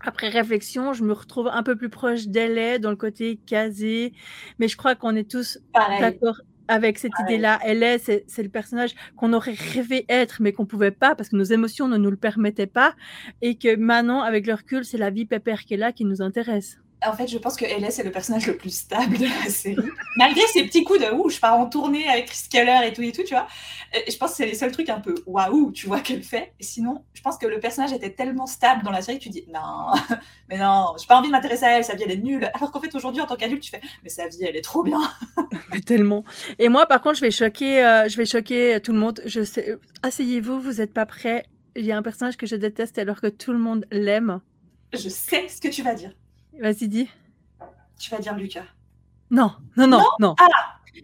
après réflexion, je me retrouve un peu plus proche d'elle dans le côté casé, mais je crois qu'on est tous d'accord avec cette idée-là. Elle est, c'est le personnage qu'on aurait rêvé être, mais qu'on pouvait pas parce que nos émotions ne nous le permettaient pas, et que maintenant, avec le recul, c'est la vie pépère qu'elle a qui nous intéresse. En fait, je pense que LS est le personnage le plus stable de la série. Malgré ses petits coups de ouh, je pars en tournée avec Chris Keller et tout et tout, tu vois. je pense que c'est les seuls trucs un peu waouh, tu vois, qu'elle fait. Et sinon, je pense que le personnage était tellement stable dans la série que tu dis non, [laughs] mais non, j'ai pas envie de m'intéresser à elle, sa vie elle est nulle. Alors qu'en fait, aujourd'hui, en tant qu'adulte, tu fais mais sa vie elle est trop bien. [laughs] mais tellement. Et moi, par contre, je vais choquer, euh, je vais choquer tout le monde. Je sais, asseyez-vous, vous n'êtes pas prêts. Il y a un personnage que je déteste alors que tout le monde l'aime. Je sais ce que tu vas dire. Vas-y, dis. Tu vas dire Lucas. Non, non, non, non. Ah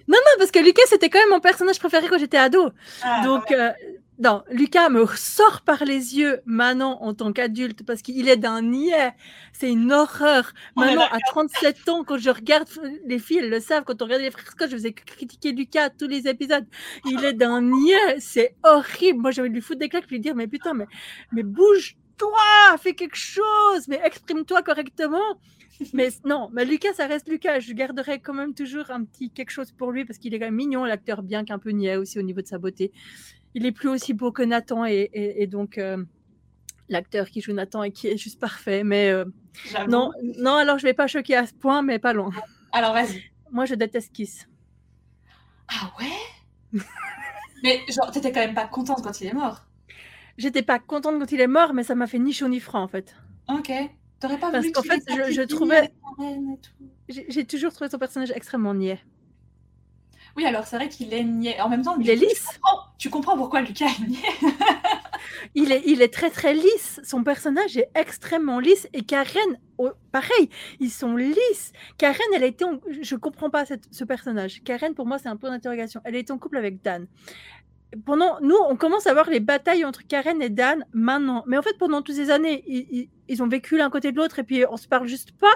non, non, parce que Lucas, c'était quand même mon personnage préféré quand j'étais ado. Ah, Donc, euh, non, Lucas me sort par les yeux maintenant en tant qu'adulte parce qu'il est d'un niais. C'est une horreur. maintenant, à 37 ans, quand je regarde les filles, elles le savent, quand on regarde les frères Scott, je faisais critiquer Lucas tous les épisodes. Il est d'un niais. C'est horrible. Moi, j'avais lui foutre des claques, lui dire, mais putain, mais, mais bouge toi, fais quelque chose, mais exprime-toi correctement. Mais non, mais Lucas, ça reste Lucas. Je garderai quand même toujours un petit quelque chose pour lui parce qu'il est quand même mignon, l'acteur, bien qu'un peu niais aussi au niveau de sa beauté. Il est plus aussi beau que Nathan et, donc euh, l'acteur qui joue Nathan et qui est juste parfait. Mais euh, non, non, alors je vais pas choquer à ce point, mais pas loin. Alors vas-y. Moi, je déteste Kiss. Ah ouais? Mais genre, t'étais quand même pas contente quand il est mort J'étais pas contente quand il est mort, mais ça m'a fait ni chaud ni froid en fait. Ok. T'aurais pas Parce qu'en fait, je, trouvais. J'ai toujours trouvé son personnage extrêmement niais. Oui, alors c'est vrai qu'il est niais. En même temps, il est lisse. Tu comprends, pourquoi Lucas est niais. [laughs] il, est, il est très très lisse. Son personnage est extrêmement lisse. Et Karen, pareil, ils sont lisses. Karen, elle a été. En... Je comprends pas ce personnage. Karen, pour moi, c'est un point d'interrogation. Elle est en couple avec Dan pendant, nous, on commence à voir les batailles entre Karen et Dan maintenant. Mais en fait, pendant toutes ces années, ils, ont vécu l'un côté de l'autre et puis on se parle juste pas.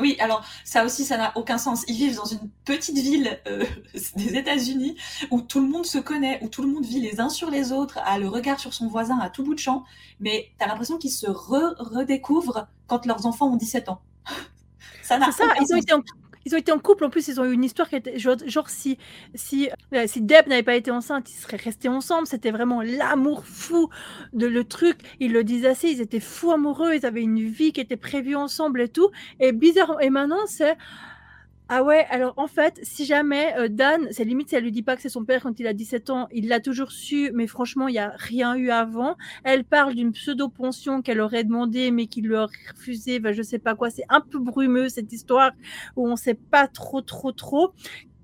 Oui, alors ça aussi, ça n'a aucun sens. Ils vivent dans une petite ville euh, [laughs] des États-Unis où tout le monde se connaît, où tout le monde vit les uns sur les autres, a le regard sur son voisin à tout bout de champ. Mais tu as l'impression qu'ils se redécouvrent quand leurs enfants ont 17 ans. [laughs] ça n'a ça, ils ont été en ils ont été en couple, en plus, ils ont eu une histoire qui était genre, si, si, euh, si Deb n'avait pas été enceinte, ils seraient restés ensemble. C'était vraiment l'amour fou de le truc. Ils le disaient assez, ils étaient fous amoureux, ils avaient une vie qui était prévue ensemble et tout. Et bizarre, et maintenant, c'est ah ouais, alors en fait, si jamais euh, Dan, c'est limite si elle lui dit pas que c'est son père quand il a 17 ans, il l'a toujours su, mais franchement, il n'y a rien eu avant. Elle parle d'une pseudo-pension qu'elle aurait demandé, mais qu'il lui aurait refusé, ben, je sais pas quoi. C'est un peu brumeux cette histoire où on sait pas trop, trop, trop.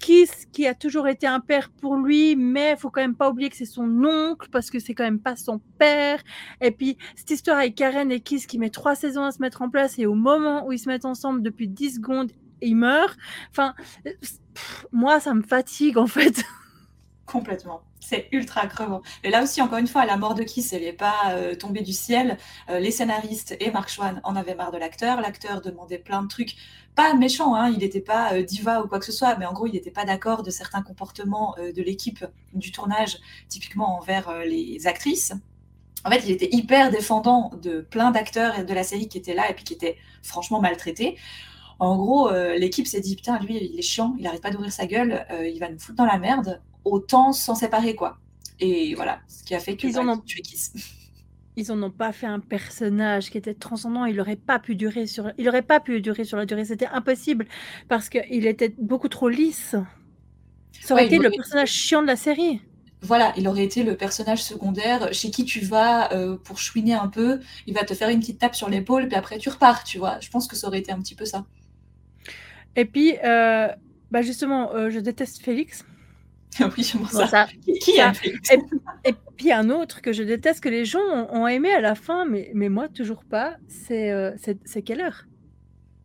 Kiss, qui a toujours été un père pour lui, mais faut quand même pas oublier que c'est son oncle parce que c'est quand même pas son père. Et puis cette histoire avec Karen et Kiss qui met trois saisons à se mettre en place et au moment où ils se mettent ensemble depuis 10 secondes, il meurt. Enfin, moi, ça me fatigue en fait. [laughs] Complètement. C'est ultra crevant. Et là aussi, encore une fois, la mort de Kiss, elle n'est pas euh, tombée du ciel. Euh, les scénaristes et Mark Schwann en avaient marre de l'acteur. L'acteur demandait plein de trucs. Pas méchant, hein, il n'était pas euh, diva ou quoi que ce soit, mais en gros, il n'était pas d'accord de certains comportements de l'équipe du tournage, typiquement envers les actrices. En fait, il était hyper défendant de plein d'acteurs de la série qui étaient là et puis qui étaient franchement maltraités. En gros, euh, l'équipe s'est dit putain, lui, il est chiant, il n'arrête pas d'ouvrir sa gueule, euh, il va nous foutre dans la merde, autant s'en séparer quoi. Et voilà, ce qui a fait qu'ils Ils en bah, ont- tué Kiss. Ils en ont pas fait un personnage qui était transcendant. Il aurait pas pu durer sur. Il aurait pas pu durer sur la durée. C'était impossible parce qu'il était beaucoup trop lisse. Ça aurait Ouais, été le personnage chiant de la série. Voilà, il aurait été le personnage secondaire chez qui tu vas euh, pour chouiner un peu, il va te faire une petite tape sur l'épaule, puis après tu repars, tu vois. Je pense que ça aurait été un petit peu ça. Et puis, euh, bah justement, euh, je déteste Félix. oui, j'aime Bon, ça. ça- Qui- ça- aime Félix Et puis un autre que je déteste que les gens ont, ont aimé à la fin, mais, mais moi toujours pas, c'est euh, c'est c'est Keller.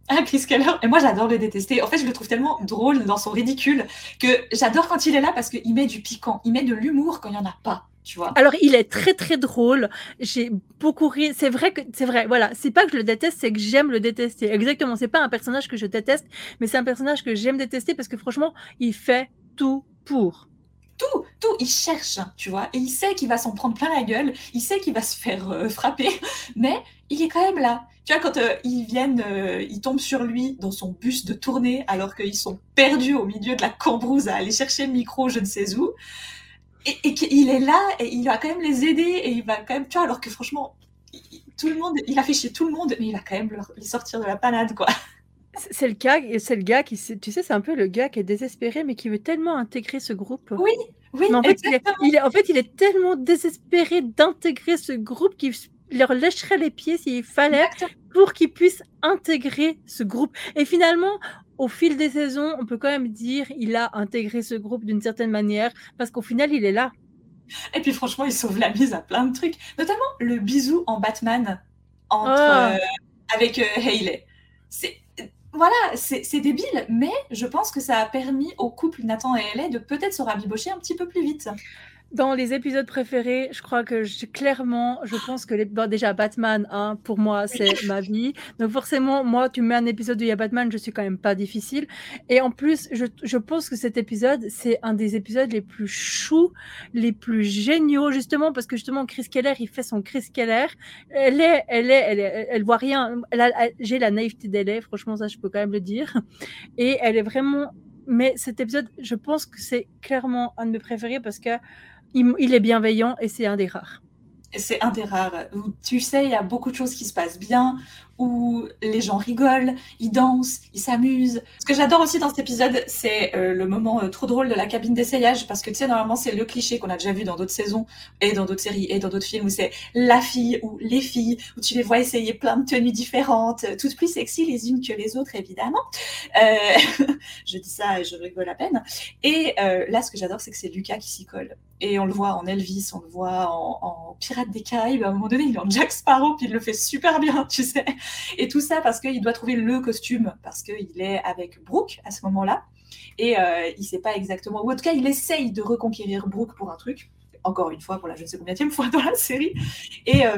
Ah, Chris Keller. Et moi, j'adore le détester. En fait, je le trouve tellement drôle dans son ridicule que j'adore quand il est là parce qu'il met du piquant, il met de l'humour quand il n'y en a pas, tu vois. Alors il est très très drôle. J'ai beaucoup ri. C'est vrai que c'est vrai. Voilà, c'est pas que je le déteste, c'est que j'aime le détester. Exactement. C'est pas un personnage que je déteste, mais c'est un personnage que j'aime détester parce que franchement, il fait tout pour. Tout, tout, il cherche, tu vois. Et il sait qu'il va s'en prendre plein la gueule, il sait qu'il va se faire euh, [laughs] frapper, mais il est quand même là. Tu vois, quand euh, ils viennent, euh, ils tombent sur lui dans son bus de tournée alors qu'ils sont perdus au milieu de la cambrouse à aller chercher le micro je ne sais où. Et, et qu'il est là et il va quand même les aider et il va quand même, tu vois, alors que franchement, il- tout le monde, il a fait chier tout le monde, mais il va quand même leur- les sortir de la panade, quoi. C'est le gars, c'est le gars qui, tu sais, c'est un peu le gars qui est désespéré, mais qui veut tellement intégrer ce groupe. Oui, oui, Mais en fait, il est, exactement. il est- en fait, il est tellement désespéré d'intégrer ce groupe qu'il leur lècherait les pieds s'il fallait Exactement. pour qu'ils puissent intégrer ce groupe. Et finalement, au fil des saisons, on peut quand même dire il a intégré ce groupe d'une certaine manière parce qu'au final, il est là. Et puis franchement, il sauve la mise à plein de trucs, notamment le bisou en Batman entre Ah. euh, avec euh, Hayley. C'est voilà, c'est c'est débile, mais je pense que ça a permis au couple Nathan et Hayley de peut-être se rabibocher un petit peu plus vite. Dans les épisodes préférés, je crois que je- clairement, je pense que les, bon, déjà Batman, hein, pour moi, c'est ma vie. Donc forcément, moi, tu mets un épisode où il y a Batman, je suis quand même pas difficile. Et en plus, je, je pense que cet épisode, c'est un des épisodes les plus choux, les plus géniaux, justement parce que justement Chris Keller, il fait son Chris Keller. Elle est, elle est, elle, est- elle voit rien. J'ai la naïveté d'elle franchement, ça, je peux quand même le dire. Et elle est vraiment. Mais cet épisode, je pense que c'est clairement un de mes préférés parce que il, est bienveillant et c'est un des rares. C'est un des rares tu sais, il y a beaucoup de choses qui se passent bien, où les gens rigolent, ils dansent, ils s'amusent. Ce que j'adore aussi dans cet épisode, c'est euh, le moment euh, trop drôle de la cabine d'essayage, parce que tu sais, normalement, c'est le cliché qu'on a déjà vu dans d'autres saisons, et dans d'autres séries, et dans d'autres films, où c'est la fille ou les filles, où tu les vois essayer plein de tenues différentes, euh, toutes plus sexy les unes que les autres, évidemment. [laughs] Je dis ça et je rigole à peine. Et là, ce que j'adore, c'est que c'est Lucas qui s'y colle. Et on le voit en Elvis, on le voit en, en Pirate des Caraïbes. À un moment donné, il est en Jack Sparrow, puis il le fait super bien, tu sais. Et tout ça parce qu'il doit trouver le costume, parce qu'il est avec Brooke à ce moment-là. Et euh, il sait pas exactement, ou en tout cas, il essaye de reconquérir Brooke pour un truc. Encore une fois, pour la je ne sais combien fois dans la série. Et euh,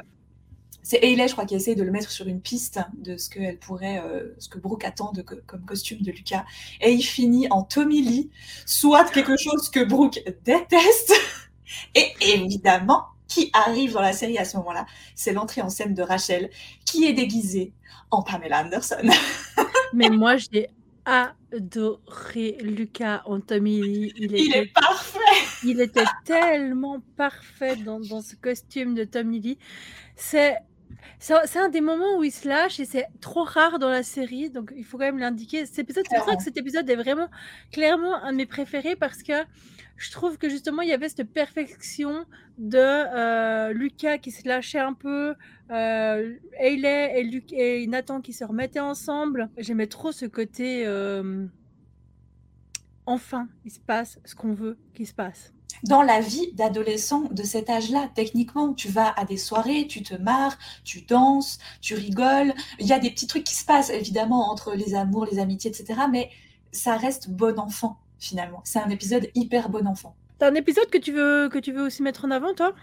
c'est Hayley, je crois, qui essaye de le mettre sur une piste de ce que elle pourrait, euh, ce que Brooke attend de, comme costume de Lucas. Et il finit en Tommy Lee, soit quelque chose que Brooke déteste. [laughs] Et évidemment, qui arrive dans la série à ce moment-là, c'est l'entrée en scène de Rachel, qui est déguisée en Pamela Anderson. [laughs] Mais moi, j'ai adoré Lucas en Tommy Lee. Il, Il était, est parfait. il était tellement parfait dans, dans ce costume de Tommy Lee. C'est c'est un des moments où il se lâche et c'est trop rare dans la série, donc il faut quand même l'indiquer. C'est pour ça que cet épisode est vraiment clairement un de mes préférés parce que je trouve que justement il y avait cette perfection de euh, Lucas qui se lâchait un peu, euh, Hayley et, Luc et Nathan qui se remettaient ensemble. J'aimais trop ce côté. euh, enfin, il se passe ce qu'on veut qu'il se passe. Dans la vie d'adolescent de cet âge-là, techniquement, tu vas à des soirées, tu te marres, tu danses, tu rigoles. Il y a des petits trucs qui se passent, évidemment, entre les amours, les amitiés, etc. Mais ça reste bon enfant, finalement. C'est un épisode hyper bon enfant. T'as un épisode que tu veux que tu veux aussi mettre en avant, toi?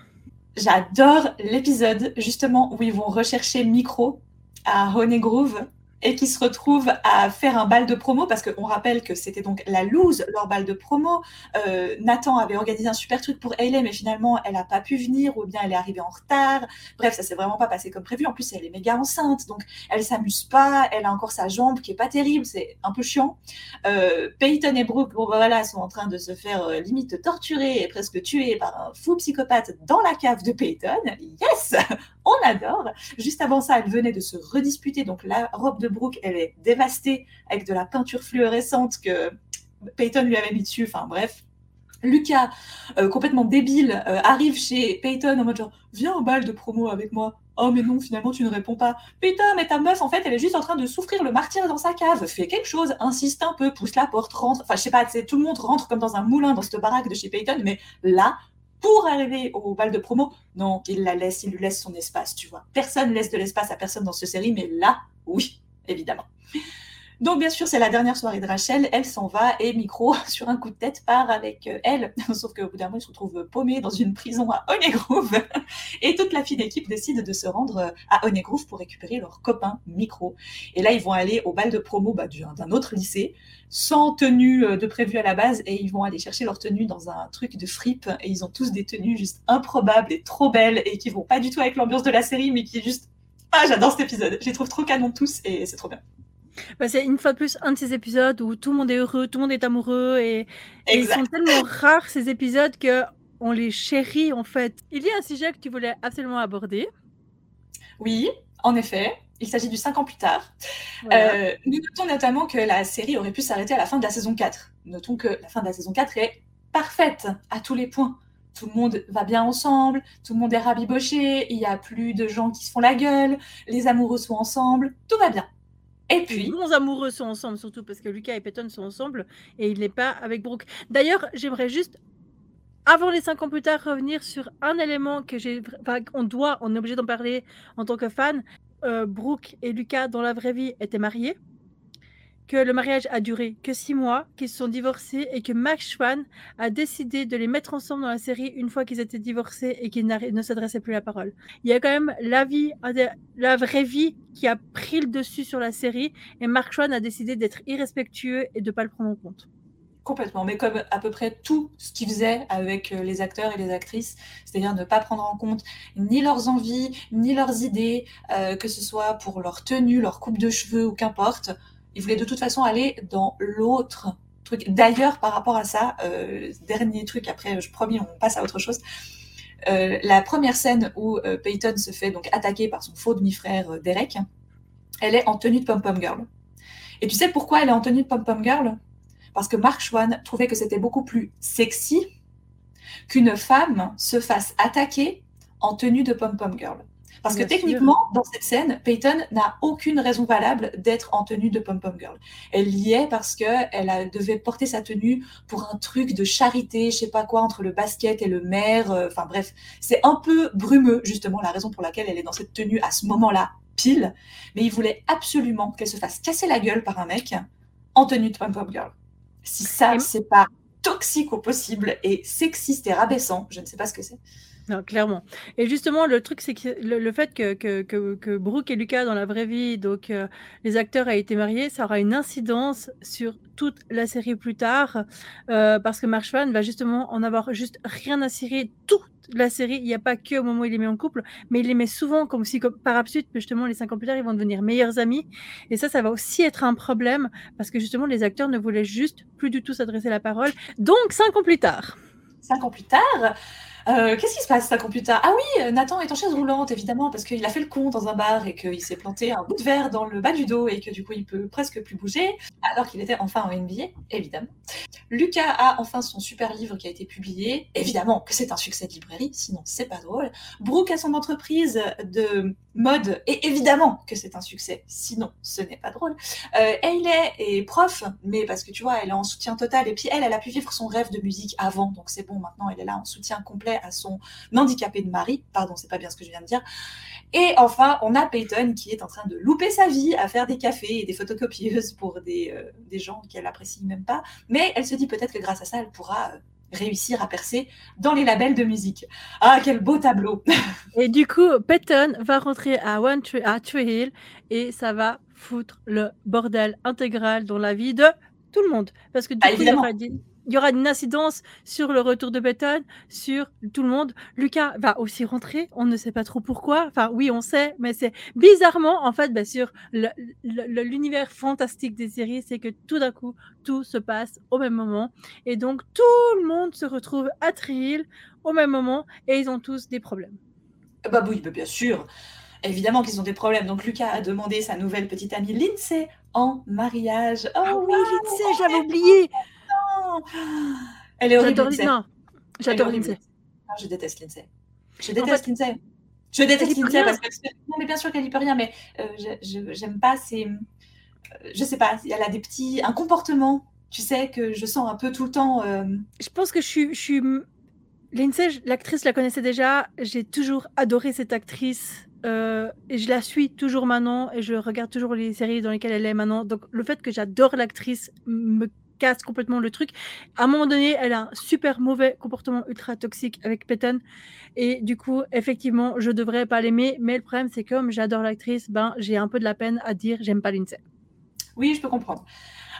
J'adore l'épisode, justement, où ils vont rechercher Micro à Honey Grove et qui se retrouvent à faire un bal de promo parce qu'on rappelle que c'était donc la loose, leur bal de promo. Euh, Nathan avait organisé un super truc pour Hayley, mais finalement, elle n'a pas pu venir ou bien elle est arrivée en retard. Bref, ça s'est vraiment pas passé comme prévu. En plus, elle est méga enceinte, donc elle s'amuse pas. Elle a encore sa jambe qui est pas terrible, c'est un peu chiant. Euh, Peyton et Brooke, bon, voilà, sont en train de se faire euh, limite torturer et presque tuer par un fou psychopathe dans la cave de Peyton. Yes, on adore. Juste avant ça, elle venait de se redisputer, donc la robe de Brooke, elle est dévastée avec de la peinture fluorescente que Peyton lui avait mis dessus. Enfin bref. Lucas, euh, complètement débile, euh, arrive chez Peyton en mode genre Viens au bal de promo avec moi. Oh, mais non, finalement, tu ne réponds pas. Peyton, mais ta meuf, en fait, elle est juste en train de souffrir le martyr dans sa cave. Fais quelque chose, insiste un peu, pousse la porte, rentre. Enfin, je sais pas, tout le monde rentre comme dans un moulin dans cette baraque de chez Peyton, mais là, pour arriver au bal de promo, non, il la laisse, il lui laisse son espace, tu vois. Personne laisse de l'espace à personne dans cette série, mais là, oui, évidemment. Donc, bien sûr, c'est la dernière soirée de Rachel. Elle s'en va et Micro, [laughs] sur un coup de tête, part avec euh, elle. [laughs] Sauf qu'au bout d'un moment, il se retrouve paumé dans une prison à Honeygrove. [laughs] Et toute la fine équipe décide de se rendre euh, à Honeygrove pour récupérer leur copain Micro. Et là, ils vont aller au bal de promo bah, d'un autre lycée, sans tenue euh, de prévu à la base. Et ils vont aller chercher leur tenue dans un truc de fripe. Et ils ont tous des tenues juste improbables et trop belles et qui vont pas du tout avec l'ambiance de la série, mais qui est juste. Ah, j'adore cet épisode. Je les trouve trop canon tous et c'est trop bien. Bah, c'est une fois de plus un de ces épisodes où tout le monde est heureux, tout le monde est amoureux et, ils sont tellement rares ces épisodes que on les chérit en fait. Il y a un sujet que tu voulais absolument aborder. Oui, en effet. Il s'agit du 5 ans plus tard. Euh, nous notons notamment que la série aurait pu s'arrêter à la fin de la saison 4. Notons que la fin de la saison 4 est parfaite à tous les points. Tout le monde va bien ensemble, tout le monde est rabiboché, il n'y a plus de gens qui se font la gueule, les amoureux sont ensemble, tout va bien. Et puis. Les bons amoureux sont ensemble, surtout parce que Lucas et Peyton sont ensemble et il n'est pas avec Brooke. D'ailleurs, j'aimerais juste, avant les cinq ans plus tard, revenir sur un élément que j'ai. Enfin, on doit, on est obligé d'en parler en tant que fan. Euh, Brooke et Lucas, dans la vraie vie, étaient mariés que le mariage a duré que six mois, qu'ils se sont divorcés et que Max Schwann a décidé de les mettre ensemble dans la série une fois qu'ils étaient divorcés et qu'ils ne s'adressaient plus la parole. Il y a quand même la vie, la vraie vie qui a pris le dessus sur la série et Mark Schwann a décidé d'être irrespectueux et de ne pas le prendre en compte. Complètement, mais comme à peu près tout ce qu'il faisait avec euh, les acteurs et les actrices, c'est-à-dire ne pas prendre en compte ni leurs envies, ni leurs idées, euh, que ce soit pour leur tenue, leur coupe de cheveux ou qu'importe. Il voulait de toute façon aller dans l'autre truc. D'ailleurs, par rapport à ça, euh, dernier truc, après, je promis, on passe à autre chose. Euh, la première scène où euh, Peyton se fait donc attaquer par son faux demi-frère Derek, elle est en tenue de pom-pom girl. Et tu sais pourquoi elle est en tenue de pom-pom girl? Parce que Mark Schwann trouvait que c'était beaucoup plus sexy qu'une femme se fasse attaquer en tenue de pom-pom girl. Parce que techniquement, dans cette scène, Peyton n'a aucune raison valable d'être en tenue de pom-pom girl. Elle y est parce qu'elle devait porter sa tenue pour un truc de charité, je sais pas quoi, entre le basket et le maire. Euh, enfin bref, c'est un peu brumeux, justement, la raison pour laquelle elle est dans cette tenue à ce moment-là, pile. Mais il voulait absolument qu'elle se fasse casser la gueule par un mec en tenue de pom-pom girl. Si ça, c'est pas toxique au possible et sexiste et rabaissant, je ne sais pas ce que c'est. Non, clairement. Et justement, le truc, c'est que le, fait que, que, que, Brooke et Lucas, dans la vraie vie, donc euh, les acteurs aient été mariés, ça aura une incidence sur toute la série plus tard, euh, parce que Mark va justement en avoir juste rien à cirer toute la série. Il n'y a pas que au moment où il les met en couple, mais il les met souvent comme si, comme, par absurde, justement, les cinq ans plus tard, ils vont devenir meilleurs amis. Et ça, ça va aussi être un problème, parce que justement, les acteurs ne voulaient juste plus du tout s'adresser la parole. Donc, cinq ans plus tard. Cinq ans plus tard euh, qu'est-ce qui se passe, ça, computer Ah oui, Nathan est en chaise roulante, évidemment, parce qu'il a fait le con dans un bar et qu'il s'est planté un bout de verre dans le bas du dos et que du coup, il peut presque plus bouger, alors qu'il était enfin en NBA, évidemment. Lucas a enfin son super livre qui a été publié. Évidemment que c'est un succès de librairie, sinon c'est pas drôle. Brooke a son entreprise de mode, et évidemment que c'est un succès, sinon ce n'est pas drôle. Euh, est prof, mais parce que tu vois, elle est en soutien total, et puis elle, elle a pu vivre son rêve de musique avant, donc c'est bon, maintenant elle est là en soutien complet à son handicapé de mari. Pardon, c'est pas bien ce que je viens de dire. Et enfin, on a Peyton qui est en train de louper sa vie à faire des cafés et des photocopieuses pour des, euh, des gens qu'elle apprécie même pas. Mais elle se dit peut-être que grâce à ça, elle pourra euh, réussir à percer dans les labels de musique. Ah, quel beau tableau [laughs] Et du coup, Peyton va rentrer à, One Tree, à Tree Hill et ça va foutre le bordel intégral dans la vie de tout le monde. Parce que du Ah, coup, il y évidemment. aura des- il y aura une incidence sur le retour de Peyton, sur tout le monde. Lucas va aussi rentrer, on ne sait pas trop pourquoi. Enfin, oui, on sait, mais c'est bizarrement, en fait, bah, sur l'univers fantastique des séries, c'est que tout d'un coup, tout se passe au même moment. Et donc, tout le monde se retrouve à Trill au même moment et ils ont tous des problèmes. Bah oui, bah bien sûr. Évidemment qu'ils ont des problèmes. Donc Lucas a demandé sa nouvelle petite amie Lindsay en mariage. Oh Ah oui, Lindsay, j'avais oublié. Elle est horrible, J'adore Lindsay. non, j'adore. Ah, je déteste Lindsay. Je En déteste fait, Lindsay. Je déteste Lindsay rien. parce que non mais bien sûr qu'elle y peut rien, mais euh, j'aime pas ces, euh, je sais pas, elle a des petits, un comportement, tu sais que je sens un peu tout le temps. euh, Je pense que je suis, je suis... Lindsay, l'actrice, la connaissais déjà. J'ai toujours adoré cette actrice. euh, et je la suis toujours maintenant. Et je regarde toujours les séries dans lesquelles elle est maintenant. Donc, le fait que j'adore l'actrice me casse complètement le truc. À un moment donné, elle a un super mauvais comportement ultra toxique avec Peyton. Et du coup, effectivement, je devrais pas l'aimer. Mais le problème, c'est que comme j'adore l'actrice, ben, j'ai un peu de la peine à dire j'aime pas Lindsay. Oui, je peux comprendre.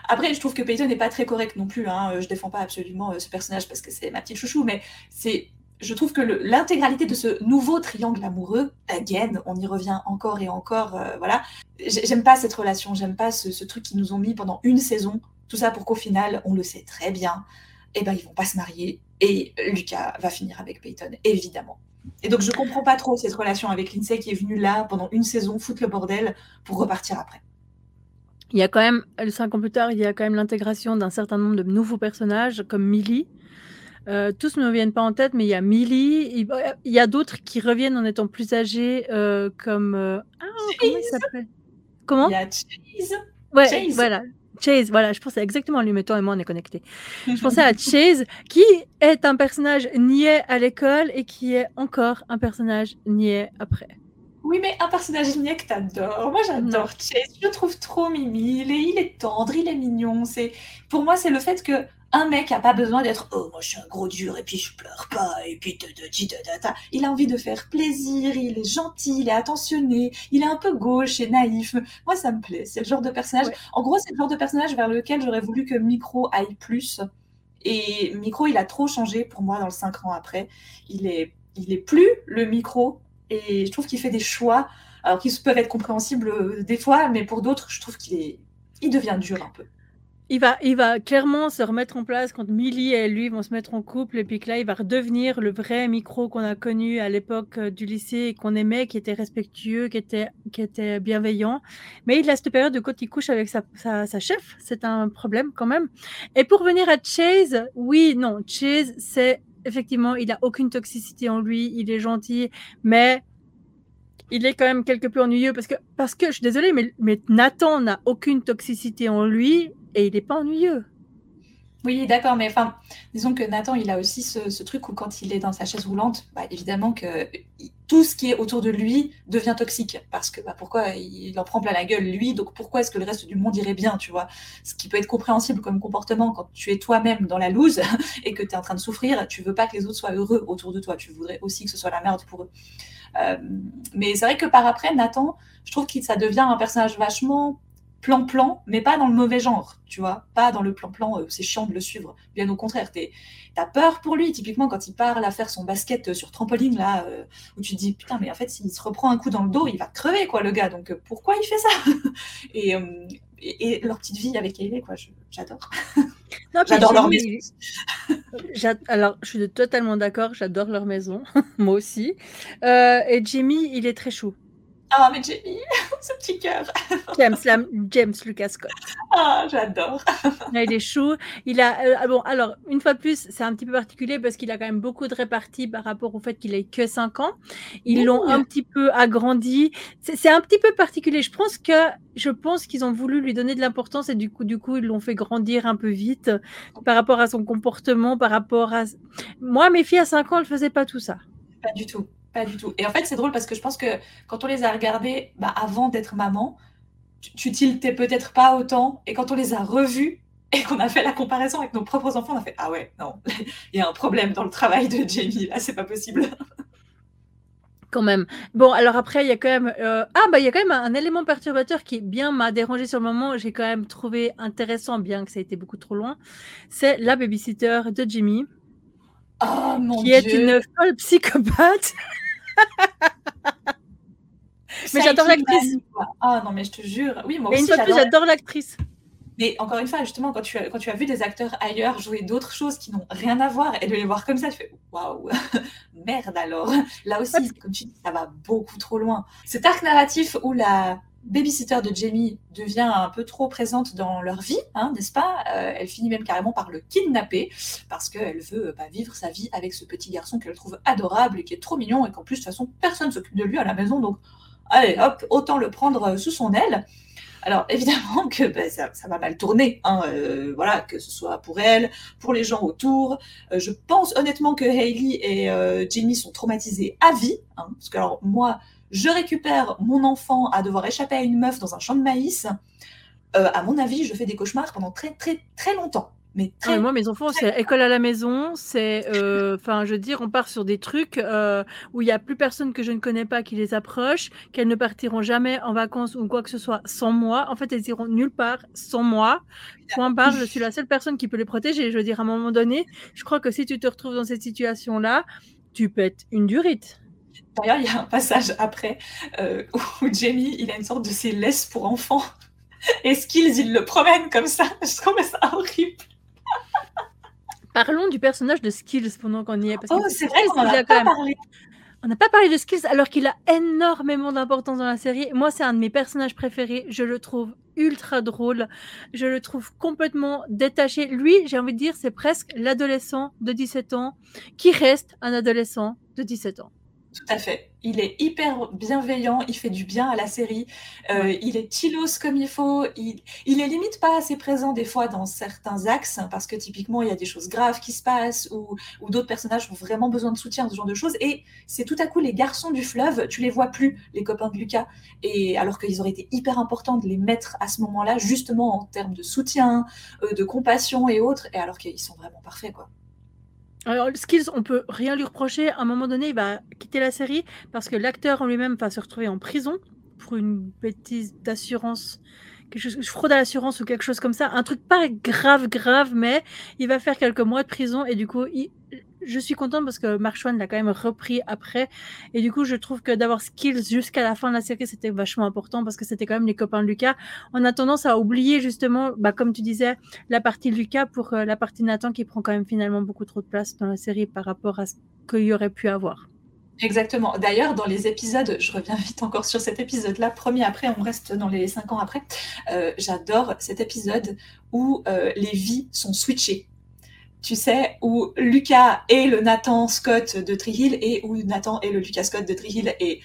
Après, je trouve que Peyton n'est pas très correct non plus. Hein. Euh, Je défends pas absolument euh, ce personnage parce que c'est ma petite chouchou, mais c'est, je trouve que l'intégralité de ce nouveau triangle amoureux, again, on y revient encore et encore, euh, voilà. J'ai- J'aime pas cette relation, j'aime pas ce, ce truc qu'ils nous ont mis pendant une saison. Tout ça pour qu'au final, on le sait très bien, et ben ils vont pas se marier et Lucas va finir avec Peyton, évidemment. Et donc je comprends pas trop cette relation avec Lindsay qui est venue là pendant une saison foutre le bordel pour repartir après. Il y a quand même, cinq ans plus tard, il y a quand même l'intégration d'un certain nombre de nouveaux personnages, comme Millie. Euh, tous ne me viennent pas en tête, mais il y a Millie. Il, il y a d'autres qui reviennent en étant plus âgés, euh, comme. euh, Ah, comment il s'appelle? Comment? Il y a Chase. Ouais, Chase. voilà. Chase, voilà, je pensais exactement à lui, mais toi et moi, on est connectés. Je [laughs] pensais à Chase, qui est un personnage niais à l'école et qui est encore un personnage niais après. Oui, mais un personnage niais que t'adores. Moi, j'adore Chase. Je le trouve trop mimi. Il est, il est tendre, il est mignon. C'est, pour moi, c'est le fait que un mec a pas besoin d'être oh moi je suis un gros dur et puis je pleure pas et puis ta. il a envie de faire plaisir il est gentil il est attentionné il est un peu gauche et naïf moi ça me plaît c'est le genre de personnage Ouais. en gros c'est le genre de personnage vers lequel j'aurais voulu que Micro aille plus et Micro il a trop changé pour moi dans le 5 ans après il est il est plus le Micro et je trouve qu'il fait des choix alors qu'ils peuvent être compréhensibles euh, des fois mais pour d'autres je trouve qu'il est il devient dur un peu Il va, il va clairement se remettre en place quand Millie et lui vont se mettre en couple et puis que là, il va redevenir le vrai micro qu'on a connu à l'époque euh, du lycée et qu'on aimait, qui était respectueux, qui était, qui était bienveillant. Mais il a cette période de quand il couche avec sa, sa, sa chef, c'est un problème quand même. Et pour venir à Chase, oui, non, Chase, c'est effectivement, il a aucune toxicité en lui, il est gentil, mais il est quand même quelque peu ennuyeux parce que, parce que je suis désolée, mais, mais Nathan n'a aucune toxicité en lui et il n'est pas ennuyeux. Oui, d'accord, mais enfin, disons que Nathan, il a aussi ce, truc où quand il est dans sa chaise roulante, bah, évidemment que tout ce qui est autour de lui devient toxique. Parce que bah, pourquoi il en prend plein la gueule, lui, donc pourquoi est-ce que le reste du monde irait bien, tu vois? Ce qui peut être compréhensible comme comportement quand tu es toi-même dans la loose [laughs] et que tu es en train de souffrir, tu veux pas que les autres soient heureux autour de toi, tu voudrais aussi que ce soit la merde pour eux. Euh, mais c'est vrai que par après, Nathan, je trouve que ça devient un personnage vachement plan-plan, mais pas dans le mauvais genre, tu vois, pas dans le plan-plan, euh, c'est chiant de le suivre. Bien au contraire, t'es- t'as peur pour lui, typiquement quand il parle à faire son basket euh, sur trampoline, là, euh, où tu te dis, putain, mais en fait, s'il se reprend un coup dans le dos, il va crever, quoi, le gars, donc euh, pourquoi il fait ça? [laughs] Et, et, et leur petite vie avec Hailey, quoi, j'adore. J'adore leur J'a- Alors, je suis totalement d'accord, j'adore leur maison, [laughs] moi aussi. Et Jamie, il est très chou. Ah, mais Jamie, [laughs] ce petit cœur, James, la- James Lucas Scott. ah, j'adore. Là, il est chou. Il a, euh, ah bon, alors, une fois de plus, c'est un petit peu particulier parce qu'il a quand même beaucoup de réparties par rapport au fait qu'il ait que 5 ans. Ils l'ont un petit peu agrandi. C'est un petit peu particulier. Je pense que, je pense qu'ils ont voulu lui donner de l'importance et du coup, du coup, ils l'ont fait grandir un peu vite par rapport à son comportement, par rapport à. Moi, mes filles à 5 ans, elles faisaient pas tout ça. Pas du tout, pas du tout. Et en fait, c'est drôle parce que je pense que quand on les a regardés bah, avant d'être maman, tu, tiltais peut-être pas autant. Et quand on les a revus, et qu'on a fait la comparaison avec nos propres enfants, on a fait ah ouais, non, [laughs] il y a un problème dans le travail de Jamie, là, c'est pas possible. Quand même. Bon, alors après, il y a quand même. euh, Ah, bah, il y a quand même un, élément perturbateur qui bien m'a dérangé sur le moment. J'ai quand même trouvé intéressant, bien que ça ait été beaucoup trop loin. C'est la babysitter de Jimmy, Oh mon qui est une folle psychopathe. Mais j'adore l'actrice. Ah non, mais je te jure. Oui, moi Et une fois de plus, j'adore. j'adore l'actrice. Mais encore une fois, justement, quand tu, as, quand tu as vu des acteurs ailleurs jouer d'autres choses qui n'ont rien à voir et de les voir comme ça, tu fais waouh, [laughs] merde alors. Là aussi, comme tu dis, ça va beaucoup trop loin. Cet arc narratif où la babysitter de Jamie devient un peu trop présente dans leur vie, hein, n'est-ce pas? Euh, Elle finit même carrément par le kidnapper parce qu'elle veut bah, vivre sa vie avec ce petit garçon qu'elle trouve adorable et qui est trop mignon et qu'en plus, de toute façon, personne s'occupe de lui à la maison. Donc, allez, hop, autant le prendre euh, sous son aile. Alors [laughs] évidemment que ben, ça, va mal tourner, hein, euh, voilà, que ce soit pour elle, pour les gens autour. Je pense honnêtement que Hailey et Jamie sont traumatisés à vie, hein, parce que alors moi, je récupère mon enfant à devoir échapper à une meuf dans un champ de maïs. Euh, à mon avis, je fais des cauchemars pendant très très très longtemps, mais Ah, très. mais moi, mes enfants, c'est école à la maison. C'est, euh, enfin, je veux dire, on part sur des trucs euh, où il y a plus personne que je ne connais pas qui les approche, qu'elles ne partiront jamais en vacances ou quoi que ce soit sans moi. En fait, elles iront nulle part sans moi. Point barre. Je suis la seule personne qui peut les protéger. Je veux dire, à un moment donné, je crois que si tu te retrouves dans cette situation-là, tu pètes une durite. D'ailleurs, il y a un passage après euh, où Jamie, il a une sorte de ses laisses pour enfants. Et Skills, il le promène comme ça? [laughs] Je trouve ça horrible. Parlons du personnage de Skills pendant qu'on y est. Parce Oh, c'est vrai qu'on n'en il a a quand pas même parlé. On n'a pas parlé de Skills alors qu'il a énormément d'importance dans la série. Moi, c'est un de mes personnages préférés. Je le trouve ultra drôle. Je le trouve complètement détaché. Lui, j'ai envie de dire, c'est presque l'adolescent de 17 ans qui reste un adolescent de 17 ans. Tout à fait. Il est hyper bienveillant, il fait du bien à la série, euh, il est chilos comme il faut, il, il est limite pas assez présent des fois dans certains axes, parce que typiquement il y a des choses graves qui se passent, ou, ou d'autres personnages ont vraiment besoin de soutien, ce genre de choses, et c'est tout à coup les garçons du fleuve, tu les vois plus, les copains de Lucas, et alors qu'ils auraient été hyper importants de les mettre à ce moment-là, justement en termes de soutien, euh, de compassion et autres, et alors qu'ils sont vraiment parfaits, quoi. Alors, Skills, on peut rien lui reprocher. À un moment donné, il va quitter la série parce que l'acteur en lui-même va se retrouver en prison pour une bêtise d'assurance, quelque chose, fraude à l'assurance ou quelque chose comme ça. Un truc pas grave, grave, mais il va faire quelques mois de prison et du coup, il- je suis contente parce que Mark l'a quand même repris après. Et du coup, je trouve que d'avoir Skills jusqu'à la fin de la série, c'était vachement important parce que c'était quand même les copains de Lucas. On a tendance à oublier justement, bah, comme tu disais, la partie Lucas pour euh, la partie Nathan qui prend quand même finalement beaucoup trop de place dans la série par rapport à ce qu'il y aurait pu avoir. Exactement. D'ailleurs, dans les épisodes, je reviens vite encore sur cet épisode-là, premier après, on reste dans les cinq ans après. euh, J'adore cet épisode où euh, les vies sont switchées. Tu sais, où Lucas est le Nathan Scott de Tree et où Nathan est le Lucas Scott de Tree. Et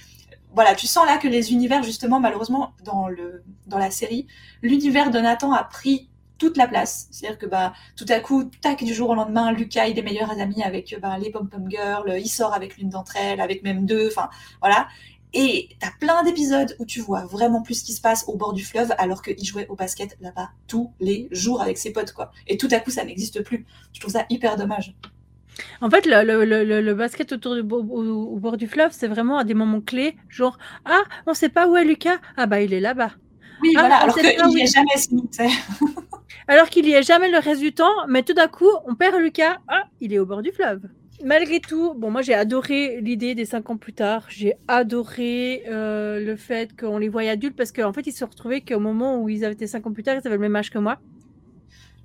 voilà, tu sens là que les univers, justement, malheureusement, dans, le, dans la série, l'univers de Nathan a pris toute la place. C'est-à-dire que bah, tout à coup, tac, du jour au lendemain, Lucas, il est meilleur amis avec bah, les pom-pom girls, il sort avec l'une d'entre elles, avec même deux, enfin, voilà. Et t'as plein d'épisodes où tu vois vraiment plus ce qui se passe au bord du fleuve, alors qu'il jouait au basket là-bas tous les jours avec ses potes, quoi. Et tout à coup, ça n'existe plus. Je trouve ça hyper dommage. En fait, le, le- le- le- le basket autour du, au, au bord du fleuve, c'est vraiment à des moments clés, genre ah, on sait pas où est Lucas, ah bah il est là-bas. Oui, Ah, voilà, alors qu'il n'y est jamais sinon. [laughs] Alors qu'il y est jamais le reste du temps, mais tout d'un coup, on perd Lucas, ah, il est au bord du fleuve. Malgré tout, bon, moi j'ai adoré l'idée des cinq ans plus tard. J'ai adoré euh, le fait qu'on les voyait adultes parce qu'en fait, ils se retrouvaient qu'au moment où ils avaient été cinq ans plus tard, ils avaient le même âge que moi.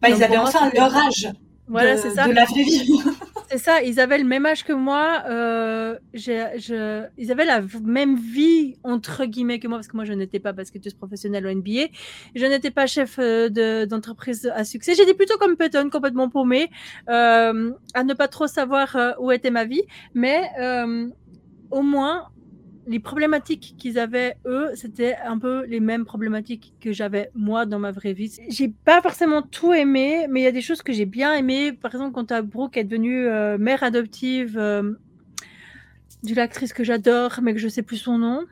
Bah, ils avaient enfin leur âge Voilà, de, c'est ça. de la vraie vie. [laughs] C'est ça, ils avaient le même âge que moi. euh, j'ai- je- ils avaient la même vie, entre guillemets, que moi, parce que moi, je n'étais pas basketeuse professionnelle au NBA. Je n'étais pas chef euh, de- d'entreprise à succès. J'étais plutôt comme Peyton, complètement paumée, euh, à ne pas trop savoir euh, où était ma vie. Mais euh, au moins, les problématiques qu'ils avaient, eux, c'était un peu les mêmes problématiques que j'avais moi dans ma vraie vie. J'ai pas forcément tout aimé, mais il y a des choses que j'ai bien aimées. Par exemple, quand Brooke est devenue euh, mère adoptive euh, d'une actrice que j'adore, mais que je sais plus son nom.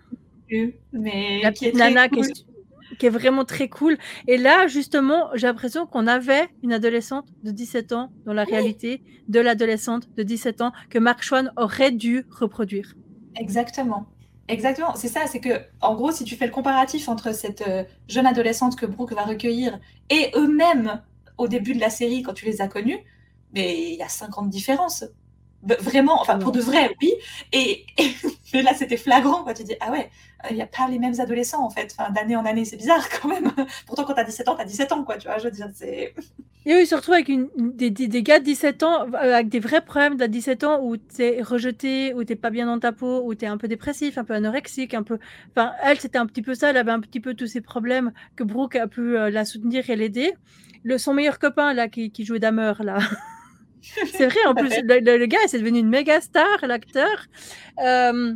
Mais La petite nana qui cool. est, qui est vraiment très cool. Et là, justement, j'ai l'impression qu'on avait une adolescente de 17 ans dans la réalité de l'adolescente de 17 ans que Mark Schwann aurait dû reproduire. Exactement. Exactement, c'est ça, c'est que en gros, si tu fais le comparatif entre cette euh, jeune adolescente que Brooke va recueillir et eux-mêmes au début de la série quand tu les as connus, mais il y a 50 différences. Vraiment, enfin pour de vrai, oui. Et, et [laughs] là, c'était flagrant quand tu dis, ah ouais, il n'y a pas les mêmes adolescents en fait, enfin, d'année en année, c'est bizarre quand même. [laughs] Pourtant, quand tu as 17 ans, tu as 17 ans, quoi, tu vois, je veux dire, c'est. Et se retrouvent avec une, des, des, gars de 17 ans, euh, avec des vrais problèmes de 17 ans où tu es rejeté, où tu pas bien dans ta peau, où tu es un peu dépressif, un peu anorexique, un peu. Enfin, elle, c'était un petit peu ça, elle avait un petit peu tous ces problèmes que Brooke a pu euh, la soutenir et l'aider. Le, son meilleur copain, là, qui, qui jouait Damer, là. [laughs] c'est vrai, en plus, le, le, gars, c'est devenu une méga star, l'acteur. Euh,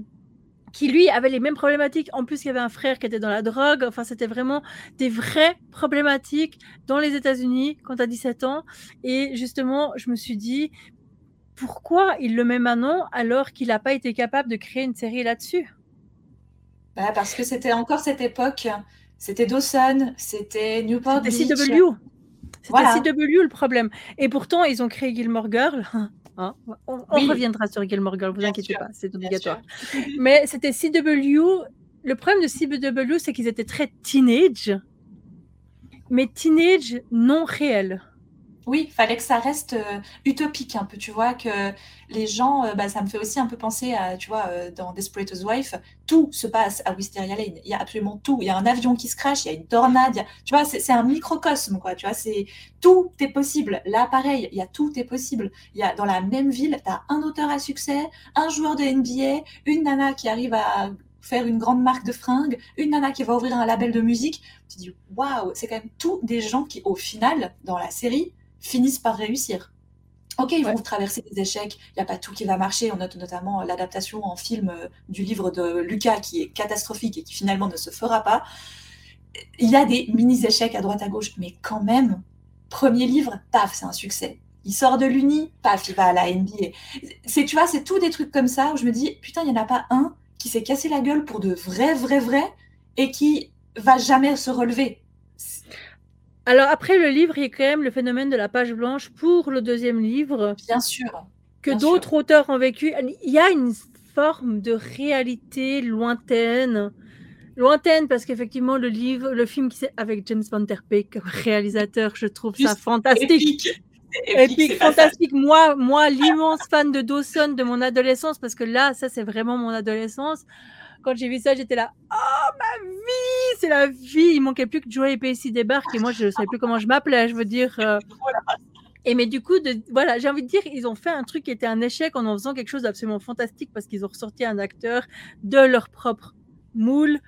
qui lui avait les mêmes problématiques. En plus, il y avait un frère qui était dans la drogue. Enfin, c'était vraiment des vraies problématiques dans les États-Unis quand tu as 17 ans. Et justement, je me suis dit, pourquoi il le met maintenant alors qu'il n'a pas été capable de créer une série là-dessus? Bah, Parce que c'était encore cette époque. C'était Dawson, c'était Newport C'était CW. C'était CW le problème. Et pourtant, ils ont créé Gilmore Girl. [laughs] Hein? on, reviendra sur Gilmore Girl, vous inquiétez pas, c'est obligatoire. Mais c'était CW. Le problème de CW, c'est qu'ils étaient très teenage, mais teenage non réel. Oui, fallait que ça reste euh, utopique un peu, tu vois, que les gens, euh, bah, ça me fait aussi un peu penser à, tu vois, euh, dans Desperate Wife, tout se passe à Wisteria Lane. Il y a absolument tout. Il y a un avion qui se crache, il y a une tornade, tu vois, c'est un microcosme, quoi, tu vois, c'est tout est possible. Là, pareil, il y a tout est possible. Il y a dans la même ville, tu as un auteur à succès, un joueur de NBA, une nana qui arrive à faire une grande marque de fringues, une nana qui va ouvrir un label de musique. Tu dis, waouh, c'est quand même tous des gens qui, au final, dans la série, finissent par réussir. Ok, ils vont traverser des échecs, il n'y a pas tout qui va marcher. On note notamment l'adaptation en film euh, du livre de Lucas qui est catastrophique et qui finalement ne se fera pas. Il y a des mini-échecs à droite à gauche, mais quand même, premier livre, paf, c'est un succès. Il sort de l'Uni, paf, il va à la NBA. C'est, tu vois, c'est tout des trucs comme ça où je me dis, putain, il n'y en a pas un qui s'est cassé la gueule pour de vrai, vrai, vrai et qui va jamais se relever. Alors après le livre, il y a quand même le phénomène de la page blanche pour le deuxième livre. Bien sûr. Que d'autres auteurs ont vécu. Il y a une forme de réalité lointaine. Lointaine parce qu'effectivement le livre, le film qui avec James Van Der Beek comme [laughs] réalisateur, je trouve ça fantastique. Épique. Épique, fantastique. Moi, moi, l'immense fan de Dawson de mon adolescence, parce que là, ça, c'est vraiment mon adolescence quand j'ai vu ça, j'étais là, oh ma vie, c'est la vie. Il manquait plus que Joey et Pacey débarquent et moi je ne savais plus comment je m'appelais. Je veux dire. Euh. Et mais du coup, voilà, j'ai envie de dire, ils ont fait un truc qui était un échec en en faisant quelque chose d'absolument fantastique parce qu'ils ont ressorti un acteur de leur propre moule.